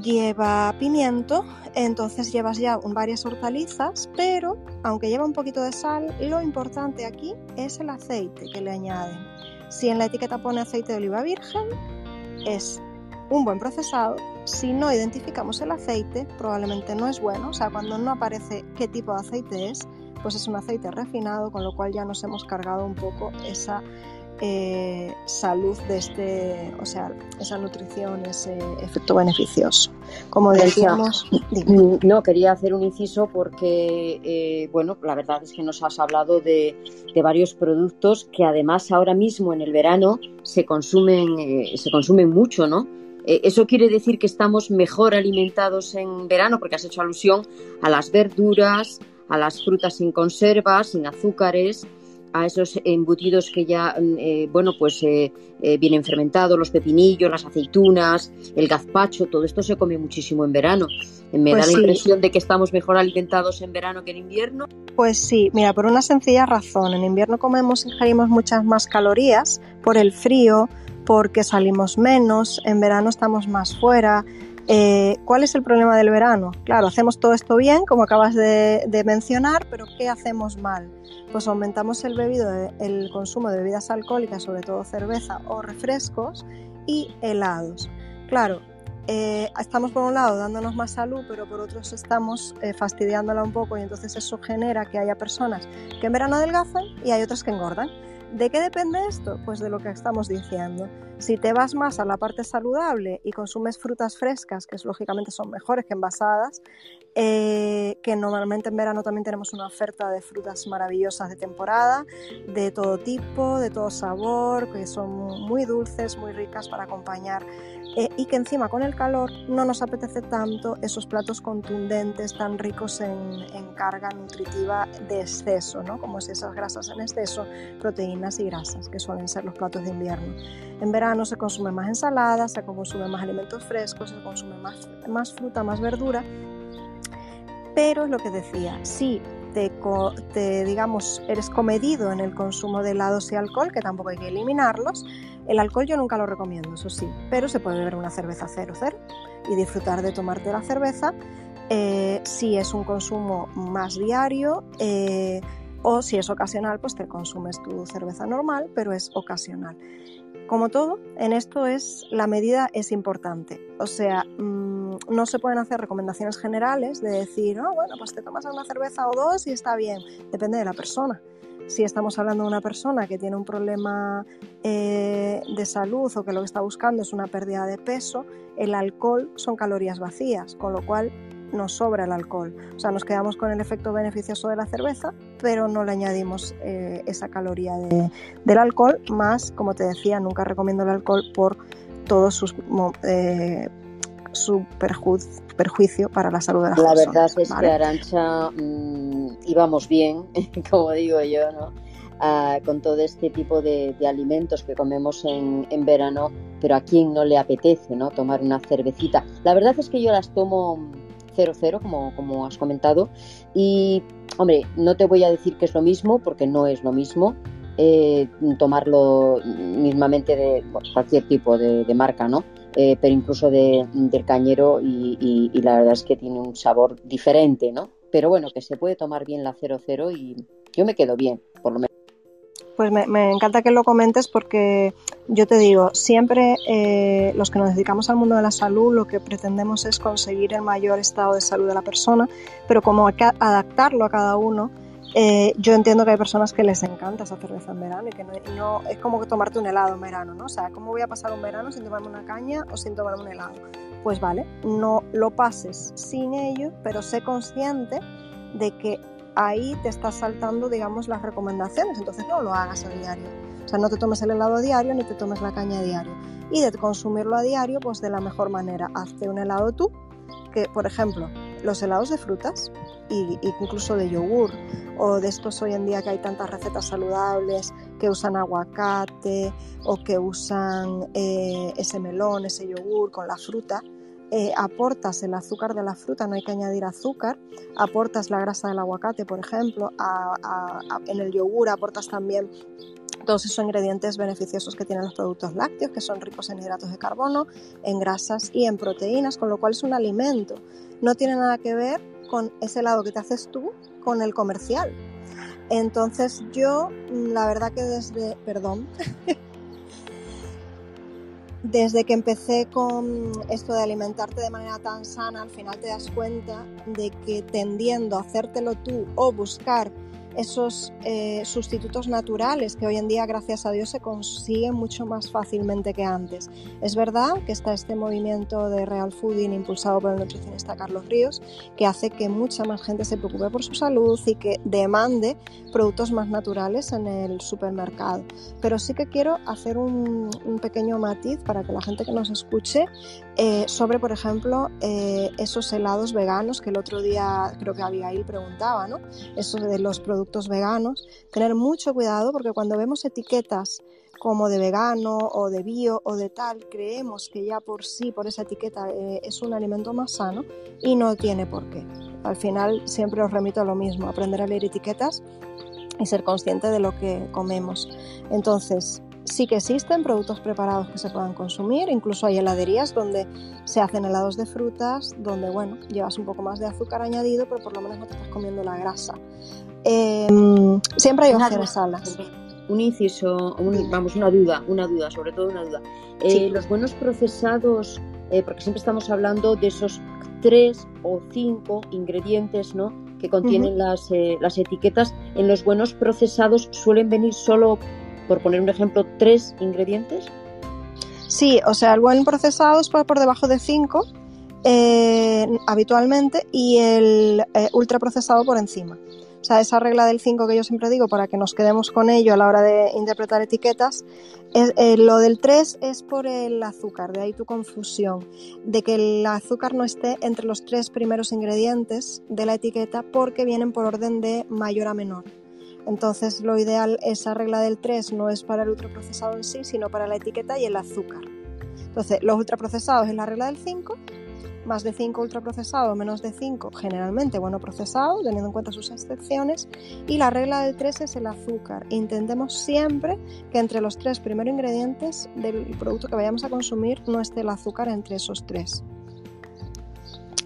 lleva pimiento, entonces llevas ya varias hortalizas, pero aunque lleva un poquito de sal, lo importante aquí es el aceite que le añaden. Si en la etiqueta pone aceite de oliva virgen, es un buen procesado. Si no identificamos el aceite, probablemente no es bueno, o sea, cuando no aparece qué tipo de aceite es, pues es un aceite refinado, con lo cual ya nos hemos cargado un poco esa eh, salud de este, o sea, esa nutrición, ese efecto beneficioso. Como decíamos, mm, no quería hacer un inciso porque, eh, bueno, la verdad es que nos has hablado de, varios productos que además ahora mismo en el verano se consumen, eh, se consumen mucho, ¿no? Eso quiere decir que estamos mejor alimentados en verano, porque has hecho alusión a las verduras, a las frutas sin conservas, sin azúcares a esos embutidos que ya, mm, eh, bueno, pues eh, eh, vienen fermentados, los pepinillos, las aceitunas, el gazpacho, todo esto se come muchísimo en verano. Me pues da la impresión de que estamos mejor alimentados en verano que en invierno. Pues sí, mira, por una sencilla razón. En invierno comemos, ingerimos muchas más calorías por el frío, porque salimos menos, en verano estamos más fuera, eh, ¿Cuál es el problema del verano? Claro, hacemos todo esto bien, como acabas de, mencionar, pero ¿qué hacemos mal? Pues aumentamos el, bebido, el consumo de bebidas alcohólicas, sobre todo cerveza o refrescos, y helados. Claro, eh, estamos por un lado dándonos más salud, pero por otro estamos eh, fastidiándola un poco y entonces eso genera que haya personas que en verano adelgazan y hay otras que engordan. ¿De qué depende esto? Pues de lo que estamos diciendo. Si te vas más a la parte saludable y consumes frutas frescas, que lógicamente son mejores que envasadas, eh, que normalmente en verano también tenemos una oferta de frutas maravillosas de temporada, de todo tipo, de todo sabor, que son muy dulces, muy ricas para acompañar eh, y que encima con el calor no nos apetece tanto esos platos contundentes tan ricos en, carga nutritiva de exceso, ¿no? como si esas grasas en exceso, proteínas y grasas, que suelen ser los platos de invierno. En verano se consume más ensalada, se consume más alimentos frescos, se consume más, más fruta, más verdura pero es lo que decía, si te, digamos, eres comedido en el consumo de helados y alcohol, que tampoco hay que eliminarlos, el alcohol yo nunca lo recomiendo, eso sí, pero se puede beber una cerveza 0,0 y disfrutar de tomarte la cerveza eh, si es un consumo más diario eh, o si es ocasional, pues te consumes tu cerveza normal, pero es ocasional. Como todo, en esto es la medida es importante. O sea, mm, no se pueden hacer recomendaciones generales de decir, oh, bueno, pues te tomas una cerveza o dos y está bien. Depende de la persona. Si estamos hablando de una persona que tiene un problema eh, de salud o que lo que está buscando es una pérdida de peso, el alcohol son calorías vacías, con lo cual nos sobra el alcohol. O sea, nos quedamos con el efecto beneficioso de la cerveza, pero no le añadimos eh, esa caloría del alcohol, más, como te decía, nunca recomiendo el alcohol por todo sus, eh, su perjuicio para la salud de la, la La verdad es que Arancha mm, íbamos bien, *laughs* como digo yo, ¿no? Ah, con todo este tipo de, alimentos que comemos en, en, verano, pero a quien no le apetece ¿no? tomar una cervecita. La verdad es que yo las tomo 0-0, como, como has comentado. Y, hombre, no te voy a decir que es lo mismo, porque no es lo mismo. Eh, tomarlo mismamente de cualquier tipo de, marca, ¿no? Eh, pero incluso de, del cañero y, la verdad es que tiene un sabor diferente, ¿no? Pero bueno, que se puede tomar bien la 00 y yo me quedo bien, por lo menos. Pues me, encanta que lo comentes porque yo te digo, siempre eh, los que nos dedicamos al mundo de la salud lo que pretendemos es conseguir el mayor estado de salud de la persona, pero como adaptarlo a cada uno, eh, yo entiendo que hay personas que les encanta esa cerveza en verano y que no, es como tomarte un helado en verano, ¿no? O sea, ¿cómo voy a pasar un verano sin tomarme una caña o sin tomarme un helado? Pues vale, no lo pases sin ello, pero sé consciente de que ahí te estás saltando, digamos, las recomendaciones, entonces no lo hagas a diario. O sea, no te tomes el helado a diario ni te tomes la caña a diario. Y de consumirlo a diario, pues de la mejor manera, hazte un helado tú, que por ejemplo, los helados de frutas e incluso de yogur o de estos hoy en día que hay tantas recetas saludables que usan aguacate o que usan eh, ese melón, ese yogur con la fruta, eh, aportas el azúcar de la fruta, no hay que añadir azúcar, aportas la grasa del aguacate, por ejemplo, en el yogur aportas también todos esos ingredientes beneficiosos que tienen los productos lácteos, que son ricos en hidratos de carbono, en grasas y en proteínas, con lo cual es un alimento. No tiene nada que ver con ese lado que te haces tú con el comercial. Entonces yo, la verdad que desde, perdón, *laughs* desde que empecé con esto de alimentarte de manera tan sana, al final te das cuenta de que tendiendo a hacértelo tú o buscar esos eh, sustitutos naturales que hoy en día, gracias a Dios, se consiguen mucho más fácilmente que antes. Es verdad que está este movimiento de Real Fooding impulsado por el nutricionista Carlos Ríos, que hace que mucha más gente se preocupe por su salud y que demande productos más naturales en el supermercado. Pero sí que quiero hacer un, pequeño matiz para que la gente que nos escuche eh, sobre, por ejemplo, eh, esos helados veganos que el otro día creo que Abigail preguntaba, ¿no? Esos de los productos veganos, tener mucho cuidado porque cuando vemos etiquetas como de vegano o de bio o de tal, creemos que ya por sí, por esa etiqueta, eh, es un alimento más sano y no tiene por qué. Al final siempre os remito a lo mismo, aprender a leer etiquetas y ser consciente de lo que comemos. Entonces, sí que existen productos preparados que se puedan consumir, incluso hay heladerías donde se hacen helados de frutas, donde bueno, llevas un poco más de azúcar añadido, pero por lo menos no te estás comiendo la grasa. Em, siempre hay opciones salas. Un inciso, vamos, una duda, una duda, sobre todo una duda. Eh, los buenos procesados, eh, porque siempre estamos hablando de esos tres o cinco ingredientes, ¿no? que contienen las, eh, las etiquetas, en los buenos procesados suelen venir solo, por poner un ejemplo, tres ingredientes. Sí, o sea, el buen procesado es por, debajo de cinco eh, habitualmente y el eh, ultraprocesado por encima. O sea, esa regla del 5 que yo siempre digo para que nos quedemos con ello a la hora de interpretar etiquetas, eh, lo del 3 es por el azúcar, de ahí tu confusión, de que el azúcar no esté entre los tres primeros ingredientes de la etiqueta porque vienen por orden de mayor a menor. Entonces, lo ideal, esa regla del 3 no es para el ultraprocesado en sí, sino para la etiqueta y el azúcar. Entonces, los ultraprocesados es la regla del 5 más de 5 ultraprocesado, menos de 5 generalmente bueno procesado, teniendo en cuenta sus excepciones. Y la regla del 3 es el azúcar. Intentemos siempre que entre los tres primeros ingredientes del producto que vayamos a consumir no esté el azúcar entre esos tres.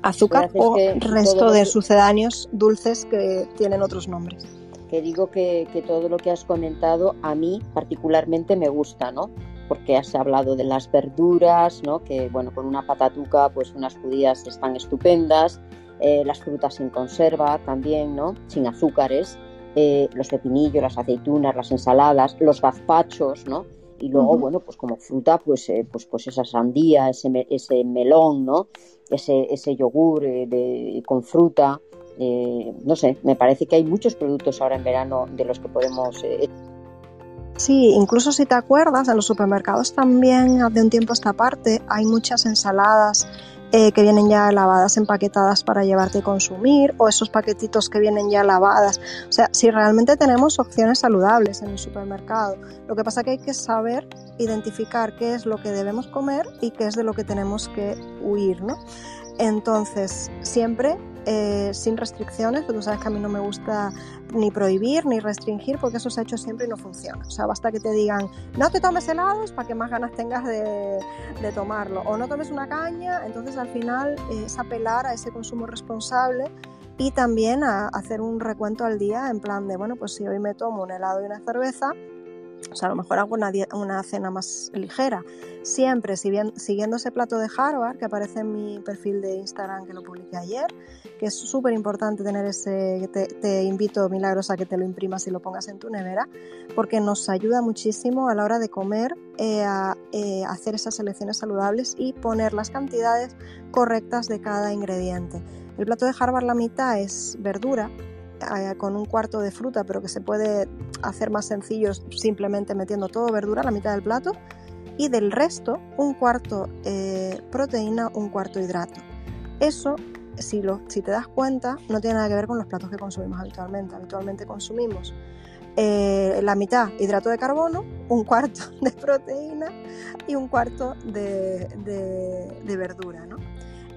Azúcar o resto de sucedáneos dulces que tienen otros nombres. Que digo que, que todo lo que has comentado a mí particularmente me gusta, ¿no? porque has hablado de las verduras, ¿no? que bueno, con una patatuca, pues unas judías están estupendas, eh, las frutas en conserva también, ¿no? sin azúcares, eh, los pepinillos, las aceitunas, las ensaladas, los gazpachos, ¿no? Y luego, bueno, pues como fruta, pues, eh, pues, pues esa sandía, ese, ese melón, ¿no? Ese, ese yogur de, con fruta. No sé, me parece que hay muchos productos ahora en verano de los que podemos Sí, incluso si te acuerdas, en los supermercados también de un tiempo a esta parte hay muchas ensaladas eh, que vienen ya lavadas, empaquetadas para llevarte y consumir, o esos paquetitos que vienen ya lavadas. O sea, si realmente tenemos opciones saludables en el supermercado, lo que pasa es que hay que saber identificar qué es lo que debemos comer y qué es de lo que tenemos que huir, ¿no? Entonces, siempre eh, sin restricciones, porque tú sabes que a mí no me gusta ni prohibir ni restringir porque eso se ha hecho siempre y no funciona. O sea, basta que te digan, no te tomes helados para que más ganas tengas de, tomarlo, o no tomes una caña, entonces al final es apelar a ese consumo responsable y también a hacer un recuento al día en plan de, bueno, pues si hoy me tomo un helado y una cerveza, o sea, a lo mejor hago una, cena más ligera. Siempre siguiendo ese plato de Harvard que aparece en mi perfil de Instagram que lo publiqué ayer, que es súper importante tener ese, te, te, invito Milagros a que te lo imprimas y lo pongas en tu nevera, porque nos ayuda muchísimo a la hora de comer eh, a eh, hacer esas selecciones saludables y poner las cantidades correctas de cada ingrediente. El plato de Harvard la mitad es verdura, eh, con un cuarto de fruta, pero que se puede hacer más sencillo simplemente metiendo todo verdura a la mitad del plato. Y del resto, un cuarto eh, proteína, un cuarto hidrato. Eso, si, lo, si te das cuenta, no tiene nada que ver con los platos que consumimos habitualmente. Habitualmente consumimos eh, la mitad hidrato de carbono, un cuarto *laughs* de proteína y un cuarto de, de, de verdura. ¿no?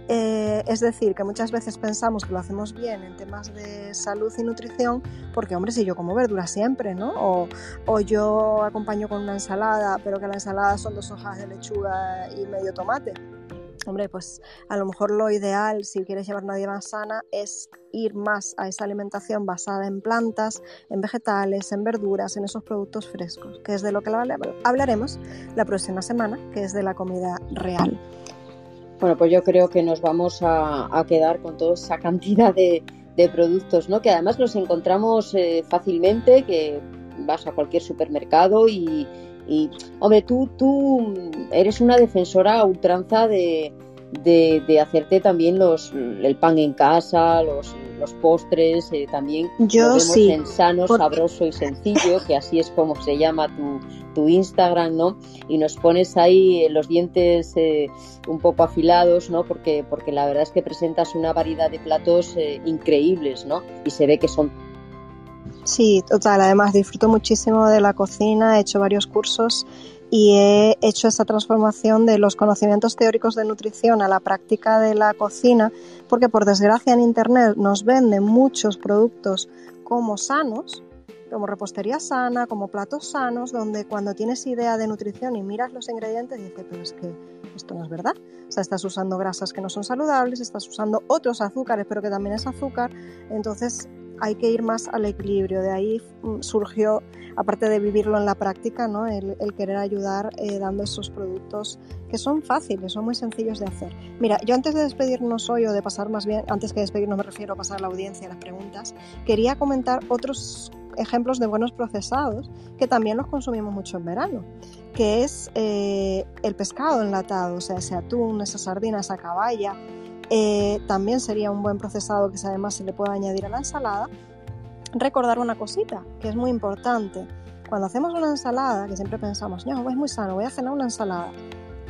Eh, es decir, que muchas veces pensamos que lo hacemos bien en temas de salud y nutrición, porque, hombre, si yo como verdura siempre, ¿no? O, o, yo acompaño con una ensalada, pero que la ensalada son dos hojas de lechuga y medio tomate. Hombre, pues a lo mejor lo ideal, si quieres llevar una dieta más sana, es ir más a esa alimentación basada en plantas, en vegetales, en verduras, en esos productos frescos, que es de lo que hablaremos la próxima semana, que es de la comida real. Bueno, pues yo creo que nos vamos a, quedar con toda esa cantidad de, productos, ¿no? Que además los encontramos eh, fácilmente, que vas a cualquier supermercado y, hombre, tú, tú eres una defensora ultranza de, de, hacerte también los, el pan en casa, los, los postres, eh, también Yo vemos en sano, sabroso y sencillo, que así es como se llama tu, tu Instagram, ¿no? Y nos pones ahí los dientes eh, un poco afilados, ¿no? Porque, porque la verdad es que presentas una variedad de platos eh, increíbles, ¿no? Y se ve que son Sí, total. Además, disfruto muchísimo de la cocina, he hecho varios cursos y he hecho esa transformación de los conocimientos teóricos de nutrición a la práctica de la cocina, porque por desgracia en Internet nos venden muchos productos como sanos, como repostería sana, como platos sanos, donde cuando tienes idea de nutrición y miras los ingredientes dices, pero es que esto no es verdad. O sea, estás usando grasas que no son saludables, estás usando otros azúcares, pero que también es azúcar. Entonces hay que ir más al equilibrio. De ahí mm, surgió, aparte de vivirlo en la práctica, ¿no? el, querer ayudar eh, dando esos productos que son fáciles, son muy sencillos de hacer. Mira, yo antes de despedirnos hoy o de pasar más bien, antes que despedirnos me refiero a pasar a la audiencia las preguntas, quería comentar otros ejemplos de buenos procesados que también los consumimos mucho en verano, que es eh, el pescado enlatado, o sea, ese atún, esa sardina, esa caballa, eh, también sería un buen procesado que además se le puede añadir a la ensalada. Recordar una cosita que es muy importante. Cuando hacemos una ensalada, que siempre pensamos, no, es muy sano, voy a cenar una ensalada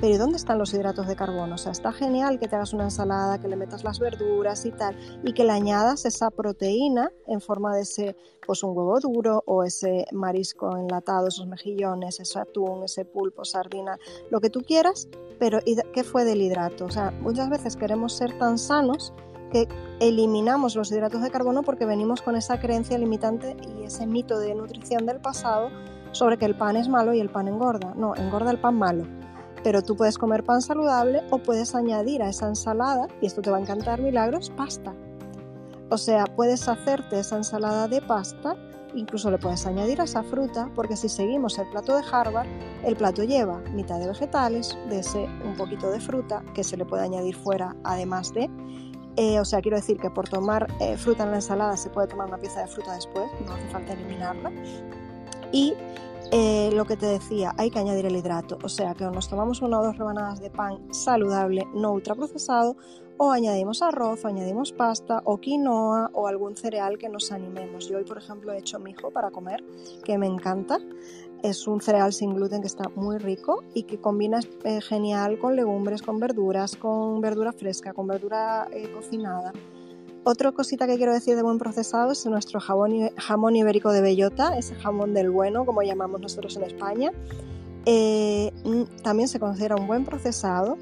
pero ¿y dónde están los hidratos de carbono? O sea, está genial que te hagas una ensalada, que le metas las verduras y tal, y que le añadas esa proteína en forma de ese, pues un huevo duro o ese marisco enlatado, esos mejillones, ese atún, ese pulpo, sardina, lo que tú quieras, pero ¿qué fue del hidrato? O sea, muchas veces queremos ser tan sanos que eliminamos los hidratos de carbono porque venimos con esa creencia limitante y ese mito de nutrición del pasado sobre que el pan es malo y el pan engorda. No, engorda el pan malo pero tú puedes comer pan saludable o puedes añadir a esa ensalada, y esto te va a encantar, milagros, pasta. O sea, puedes hacerte esa ensalada de pasta, incluso le puedes añadir a esa fruta, porque si seguimos el plato de Harvard, el plato lleva mitad de vegetales, de un poquito de fruta, que se le puede añadir fuera, además de. Eh, o sea, quiero decir que por tomar eh, fruta en la ensalada se puede tomar una pieza de fruta después, no hace falta eliminarla. Y eh, lo que te decía, hay que añadir el hidrato, o sea que nos tomamos una o dos rebanadas de pan saludable, no ultraprocesado, o añadimos arroz, o añadimos pasta, o quinoa, o algún cereal que nos animemos. Yo hoy, por ejemplo, he hecho mijo para comer, que me encanta. Es un cereal sin gluten que está muy rico y que combina eh, genial con legumbres, con verduras, con verdura fresca, con verdura eh, cocinada. Otra cosita que quiero decir de buen procesado es nuestro jamón, jamón ibérico de bellota, ese jamón del bueno, como llamamos nosotros en España. Eh, también se considera un buen procesado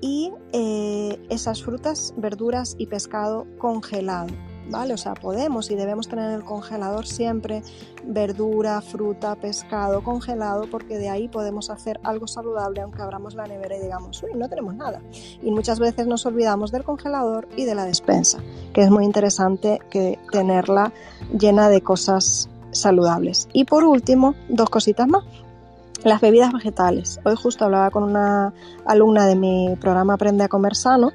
y eh, esas frutas, verduras y pescado congelado. ¿Vale? O sea, podemos y debemos tener en el congelador siempre verdura, fruta, pescado congelado, porque de ahí podemos hacer algo saludable, aunque abramos la nevera y digamos, uy, no tenemos nada. Y muchas veces nos olvidamos del congelador y de la despensa, que es muy interesante que tenerla llena de cosas saludables. Y por último, dos cositas más. Las bebidas vegetales. Hoy justo hablaba con una alumna de mi programa Aprende a Comer Sano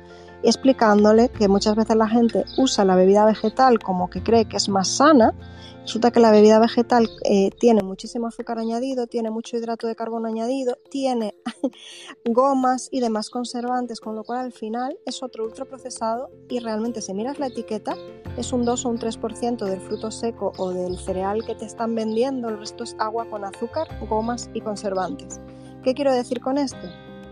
explicándole que muchas veces la gente usa la bebida vegetal como que cree que es más sana. Resulta que la bebida vegetal eh, tiene muchísimo azúcar añadido, tiene mucho hidrato de carbono añadido, tiene *laughs* gomas y demás conservantes, con lo cual al final es otro ultraprocesado y realmente si miras la etiqueta es un 2 o un 3% del fruto seco o del cereal que te están vendiendo, el resto es agua con azúcar, gomas y conservantes. ¿Qué quiero decir con esto?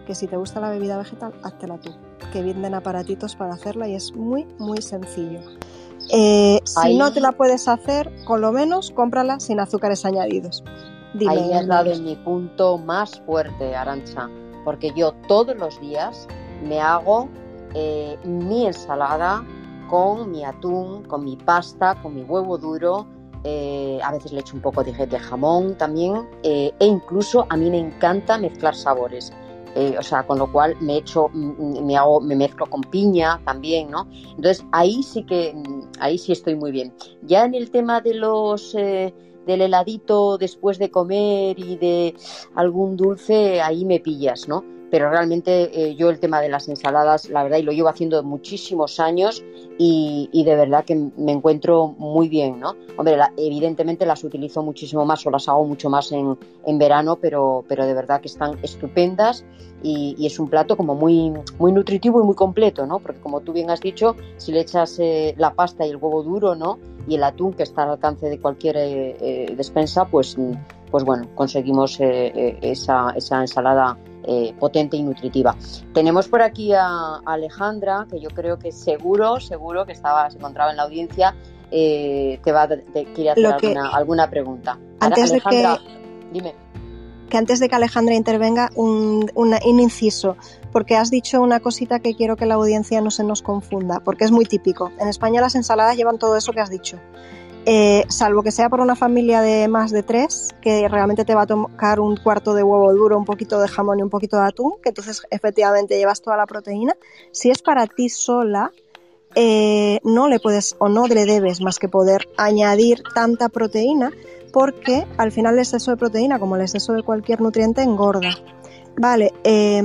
Que si te gusta la bebida vegetal, háztela tú que venden aparatitos para hacerla y es muy, muy sencillo. Eh, si no te la puedes hacer, con lo menos cómprala sin azúcares añadidos. Ahí has dado en mi punto más fuerte, Arancha, porque yo todos los días me hago eh, mi ensalada con mi atún, con mi pasta, con mi huevo duro, eh, a veces le echo un poco de, de jamón también, e incluso a mí me encanta mezclar sabores. Eh, o sea, con lo cual me echo, mm, mm, me hago, me mezclo con piña también, ¿no? Entonces ahí sí que, mm, ahí sí estoy muy bien. Ya en el tema de los eh, del heladito después de comer y de algún dulce, ahí me pillas, ¿no? Pero realmente eh, yo el tema de las ensaladas, la verdad, y lo llevo haciendo muchísimos años y, de verdad que me encuentro muy bien, ¿no? Hombre, evidentemente las utilizo muchísimo más o las hago mucho más en, verano, pero, pero de verdad que están estupendas y, es un plato como muy, muy nutritivo y muy completo, ¿no? Porque como tú bien has dicho, si le echas eh, la pasta y el huevo duro, ¿no? Y el atún que está al alcance de cualquier eh, despensa, pues, pues bueno, conseguimos esa, esa ensalada eh, potente y nutritiva. Tenemos por aquí a Alejandra, que yo creo que seguro, seguro que estaba, se encontraba en la audiencia, eh, te va a quiere hacer alguna, pregunta. Antes de que, dime. Que antes de que Alejandra intervenga, un, un inciso, porque has dicho una cosita que quiero que la audiencia no se nos confunda, porque es muy típico. En España las ensaladas llevan todo eso que has dicho. Eh, salvo que sea por una familia de más de tres, que realmente te va a tocar un cuarto de huevo duro, un poquito de jamón y un poquito de atún, que entonces efectivamente llevas toda la proteína. Si es para ti sola, eh, no le puedes o no le debes más que poder añadir tanta proteína, porque al final el exceso de proteína, como el exceso de cualquier nutriente, engorda. Vale, eh,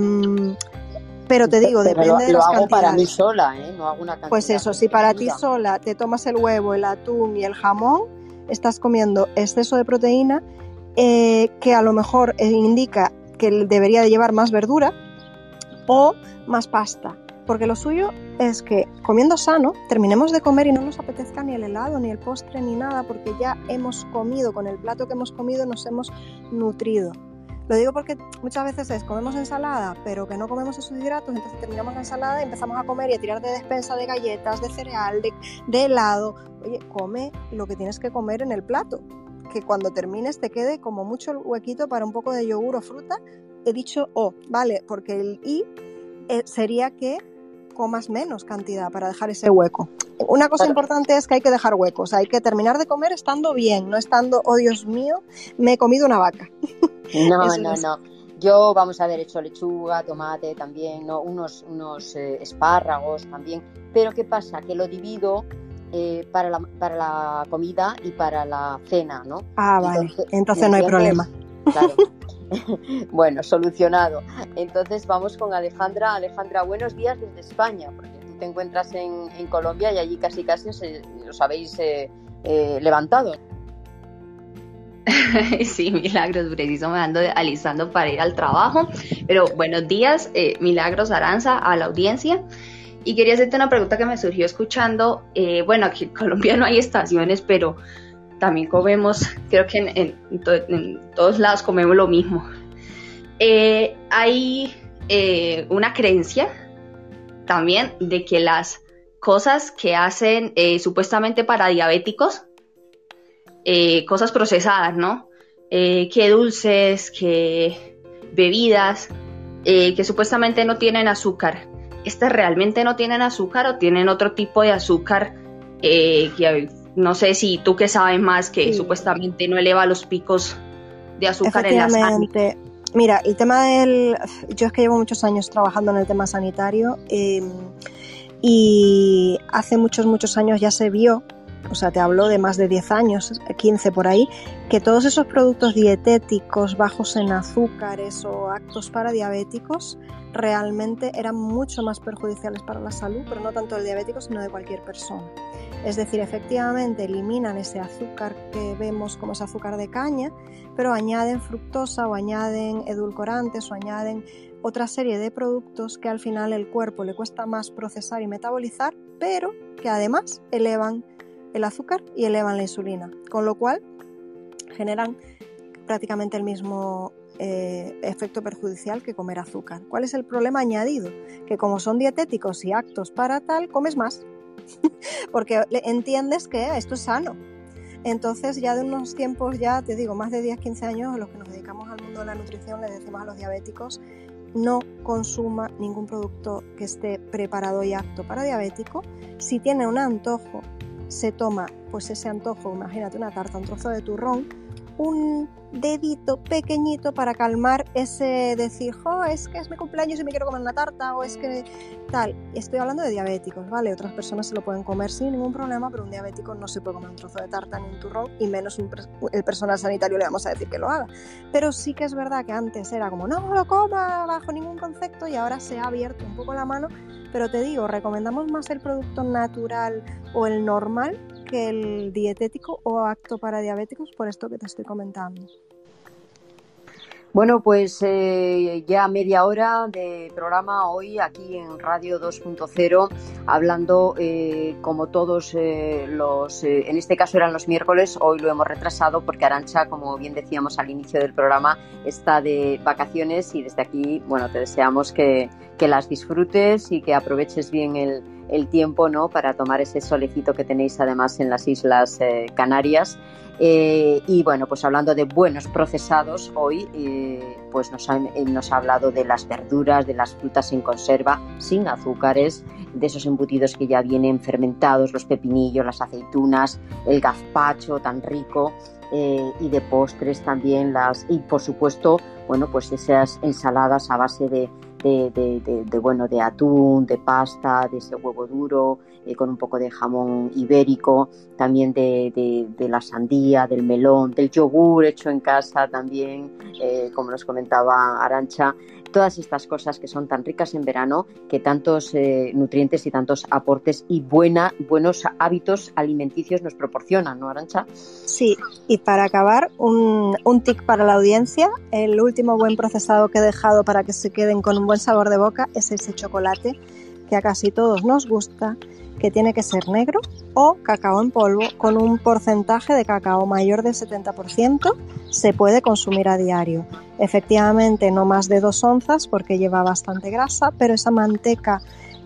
pero te digo, depende lo, de las lo hago para mí sola, ¿eh? No hago una cantidad. Pues eso, si para ti sola te tomas el huevo, el atún y el jamón, estás comiendo exceso de proteína eh, que a lo mejor eh, indica que debería de llevar más verdura o más pasta. Porque lo suyo, es que comiendo sano, terminemos de comer y no nos apetezca ni el helado, ni el postre, ni nada, porque ya hemos comido, con el plato que hemos comido nos hemos nutrido. Lo digo porque muchas veces es comemos ensalada, pero que no comemos esos hidratos, entonces terminamos la ensalada y empezamos a comer y a tirar de despensa de galletas, de cereal, de, helado. Oye, come lo que tienes que comer en el plato, que cuando termines te quede como mucho huequito para un poco de yogur o fruta. He dicho O, ¿vale? Porque el I eh, sería que comas menos cantidad para dejar ese hueco. Una cosa importante es que hay que dejar huecos, hay que terminar de comer estando bien, no estando, oh Dios mío, me he comido una vaca. No, *laughs* no, no. Yo, vamos a haber hecho lechuga, tomate también, ¿no? unos, unos eh, espárragos también. Pero ¿qué pasa? Que lo divido eh, para, la, para la comida y para la cena, ¿no? Ah, vale. Entonces, no hay problema. Claro. *laughs* *laughs* bueno, solucionado. Entonces vamos con Alejandra. Alejandra, buenos días desde España, porque tú te encuentras en, Colombia y allí casi casi os, habéis eh, eh, levantado. *laughs* Sí, Milagros, preciso me ando alisando para ir al trabajo. Pero buenos días, eh, Milagros Aranza, a la audiencia. Y quería hacerte una pregunta que me surgió escuchando. bueno, aquí en Colombia no hay estaciones, pero también comemos, creo que en, todos lados comemos lo mismo. Eh, hay eh, una creencia también de que las cosas que hacen eh, supuestamente para diabéticos, cosas procesadas, ¿no? que dulces, que bebidas, que supuestamente no tienen azúcar. ¿Estas realmente no tienen azúcar o tienen otro tipo de azúcar que no sé si tú que sabes más que supuestamente no eleva los picos de azúcar en la sangre. Mira, el tema del... Yo es que llevo muchos años trabajando en el tema sanitario em, y hace muchos, muchos años ya se vio, o sea, te hablo de más de 10 años, 15 por ahí, que todos esos productos dietéticos bajos en azúcares o actos para diabéticos realmente eran mucho más perjudiciales para la salud, pero no tanto del diabético, sino de cualquier persona. Es decir, efectivamente eliminan ese azúcar que vemos como ese azúcar de caña, pero añaden fructosa o añaden edulcorantes o añaden otra serie de productos que al final el cuerpo le cuesta más procesar y metabolizar, pero que además elevan el azúcar y elevan la insulina, con lo cual generan prácticamente el mismo eh, efecto perjudicial que comer azúcar. ¿Cuál es el problema añadido? Que como son dietéticos y actos para tal, comes más *laughs* porque entiendes que esto es sano. Entonces ya de unos tiempos, ya te digo, más de 10, 15 años, los que nos dedicamos al mundo de la nutrición, le decimos a los diabéticos, no consuma ningún producto que esté preparado y apto para diabético. Si tiene un antojo, se toma pues ese antojo, imagínate una tarta, un trozo de turrón, un dedito pequeñito para calmar ese decir, jo, es que es mi cumpleaños y me quiero comer una tarta, o es que tal. Estoy hablando de diabéticos, ¿vale? Otras personas se lo pueden comer sin ningún problema, pero un diabético no se puede comer un trozo de tarta ni un turrón, y menos el personal sanitario le vamos a decir que lo haga. Pero sí que es verdad que antes era como, no lo coma bajo ningún concepto, y ahora se ha abierto un poco la mano. Pero te digo, recomendamos más el producto natural o el normal que el dietético o acto para diabéticos por esto que te estoy comentando. Bueno, pues eh, ya media hora de programa hoy aquí en Radio 2.0, hablando eh, como todos eh, los, en este caso eran los miércoles, hoy lo hemos retrasado porque Arancha, como bien decíamos al inicio del programa, está de vacaciones y desde aquí, bueno, te deseamos que, que las disfrutes y que aproveches bien el, el tiempo ¿no? para tomar ese solecito que tenéis además en las Islas Canarias eh, y bueno, pues hablando de buenos procesados, hoy eh, pues nos ha, eh, nos ha hablado de las verduras, de las frutas en conserva, sin azúcares, de esos embutidos que ya vienen fermentados, los pepinillos, las aceitunas, el gazpacho tan rico. y de postres también las y por supuesto bueno pues esas ensaladas a base de, de, bueno, de atún, de pasta, de ese huevo duro, eh, con un poco de jamón ibérico, también de, la sandía, del melón, del yogur hecho en casa también, eh, como nos comentaba Arancha todas estas cosas que son tan ricas en verano, que tantos eh, nutrientes y tantos aportes y buena, buenos hábitos alimenticios nos proporcionan, ¿no, Arancha? Sí, y para acabar, un, un tic para la audiencia, el último buen procesado que he dejado para que se queden con un buen sabor de boca es ese chocolate que a casi todos nos gusta, que tiene que ser negro o cacao en polvo. Con un porcentaje de cacao mayor del 70%, se puede consumir a diario. Efectivamente, no más de dos onzas porque lleva bastante grasa, pero esa manteca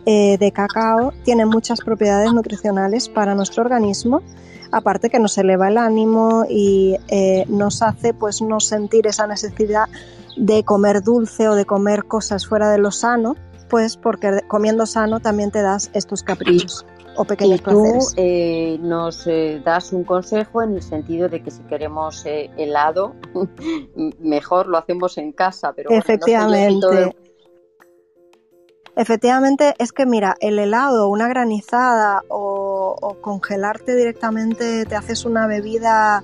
eh, de cacao tiene muchas propiedades nutricionales para nuestro organismo. Aparte que nos eleva el ánimo y eh, nos hace pues no sentir esa necesidad de comer dulce o de comer cosas fuera de lo sano, pues porque comiendo sano también te das estos caprichos. o pequeños y tú eh, nos eh, das un consejo en el sentido de que si queremos helado, *laughs* mejor lo hacemos en casa, pero efectivamente. Efectivamente, es que mira, el helado, una granizada o, congelarte directamente, te haces una bebida,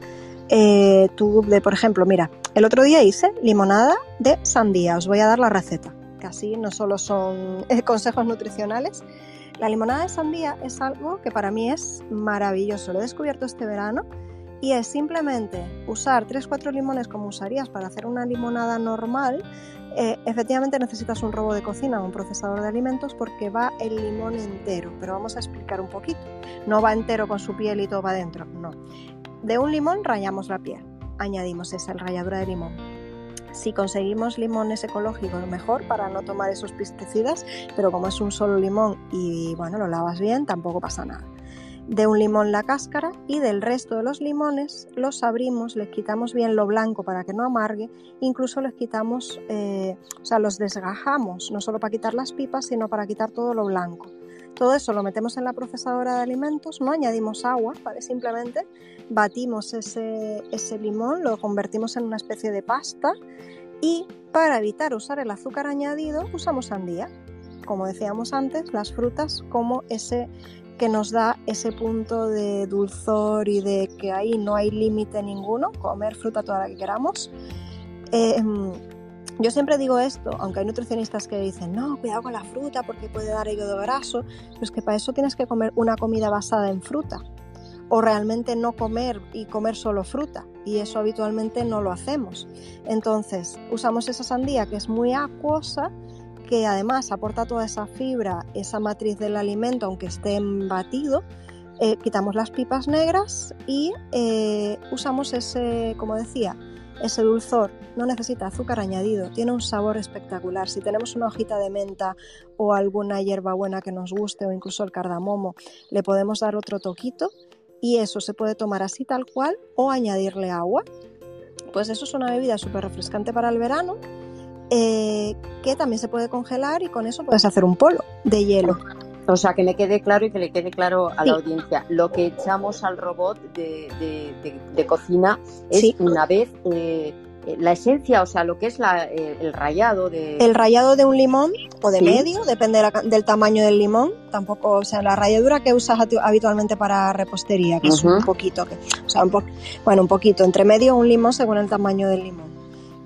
eh, tú de, por ejemplo, mira, el otro día hice limonada de sandía, os voy a dar la receta, así no solo son eh, consejos nutricionales. La limonada de sandía es algo que para mí es maravilloso, lo he descubierto este verano y es simplemente usar 3-4 limones como usarías para hacer una limonada normal, eh, efectivamente necesitas un robo de cocina o un procesador de alimentos porque va el limón entero, pero vamos a explicar un poquito. No va entero con su piel y todo va dentro, no. De un limón rayamos la piel, añadimos esa ralladura de limón. Si conseguimos limones ecológicos, mejor para no tomar esos pesticidas, pero como es un solo limón y bueno, lo lavas bien, tampoco pasa nada de un limón la cáscara y del resto de los limones los abrimos, les quitamos bien lo blanco para que no amargue, incluso les quitamos, eh, o sea, los desgajamos, no solo para quitar las pipas, sino para quitar todo lo blanco. Todo eso lo metemos en la procesadora de alimentos, no añadimos agua, simplemente batimos ese, ese limón, lo convertimos en una especie de pasta y para evitar usar el azúcar añadido usamos sandía. Como decíamos antes, las frutas como ese que nos da ese punto de dulzor y de que ahí no hay límite ninguno, comer fruta toda la que queramos. Em, yo siempre digo esto, aunque hay nutricionistas que dicen, no, cuidado con la fruta porque puede dar hígado graso, pues que para eso tienes que comer una comida basada en fruta. O realmente no comer y comer solo fruta. Y eso habitualmente no lo hacemos. Entonces, usamos esa sandía que es muy acuosa que además aporta toda esa fibra, esa matriz del alimento, aunque esté batido, eh, quitamos las pipas negras y eh, usamos ese, como decía, ese dulzor. No necesita azúcar añadido, tiene un sabor espectacular. Si tenemos una hojita de menta o alguna hierba buena que nos guste o incluso el cardamomo, le podemos dar otro toquito y eso se puede tomar así tal cual o añadirle agua. Pues eso es una bebida súper refrescante para el verano eh, que también se puede congelar y con eso puedes hacer un polo de hielo. O sea, que me quede claro y que le quede claro a la audiencia. Lo que echamos al robot de, cocina es una vez eh, la esencia, o sea, lo que es eh, el rayado de... El rayado de un limón o de medio, depende del tamaño del limón. Tampoco, o sea, la ralladura que usas habitualmente para repostería, que es un poquito, o sea, un bueno, un poquito, entre medio un limón según el tamaño del limón.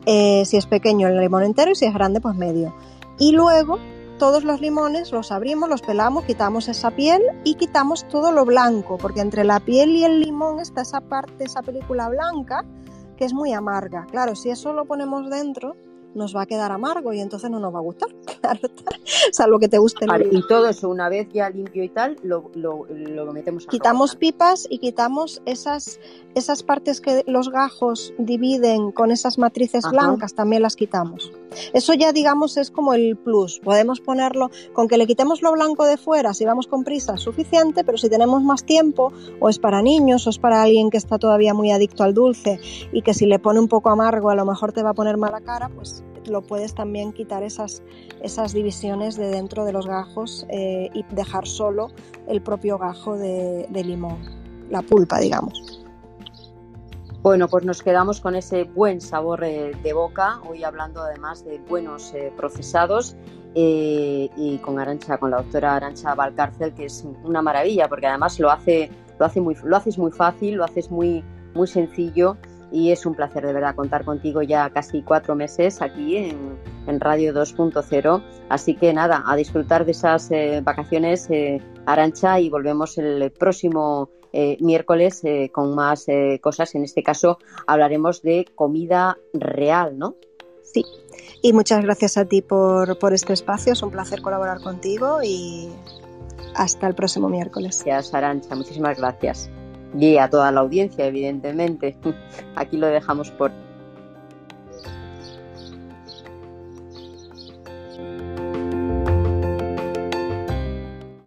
Eh, si es pequeño el limón entero y si es grande pues medio. Y luego todos los limones los abrimos, los pelamos, quitamos esa piel y quitamos todo lo blanco, porque entre la piel y el limón está esa parte, esa película blanca que es muy amarga. Claro, si eso lo ponemos dentro, nos va a quedar amargo y entonces no nos va a gustar, *laughs* claro, salvo que te guste. Vale, y todo eso una vez ya limpio y tal, lo, lo, lo metemos a Quitamos pipas y quitamos esas, esas partes que los gajos dividen con esas matrices blancas, también las quitamos. Eso ya digamos es como el plus, podemos ponerlo, con que le quitemos lo blanco de fuera, si vamos con prisa, suficiente, pero si tenemos más tiempo, o es para niños, o es para alguien que está todavía muy adicto al dulce y que si le pone un poco amargo a lo mejor te va a poner mala cara, pues lo puedes también quitar esas, esas divisiones de dentro de los gajos eh, y dejar solo el propio gajo de, limón, la pulpa, digamos. Bueno, pues nos quedamos con ese buen sabor eh, de boca, hoy hablando además de buenos eh, procesados y con Arancha, con la doctora Arancha Valcárcel, que es una maravilla, porque además lo hace, lo hace muy, lo haces muy fácil, lo haces muy, muy sencillo y es un placer de verdad contar contigo ya casi cuatro meses aquí en, Radio 2.0. Así que nada, a disfrutar de esas eh, vacaciones, eh, Arancha, y volvemos el próximo eh, miércoles con más cosas. En este caso hablaremos de comida real, ¿no? Sí, y muchas gracias a ti por, por este espacio, es un placer colaborar contigo y hasta el próximo miércoles. Gracias, Arancha, muchísimas gracias. Y a toda la audiencia, evidentemente. *laughs* Aquí lo dejamos por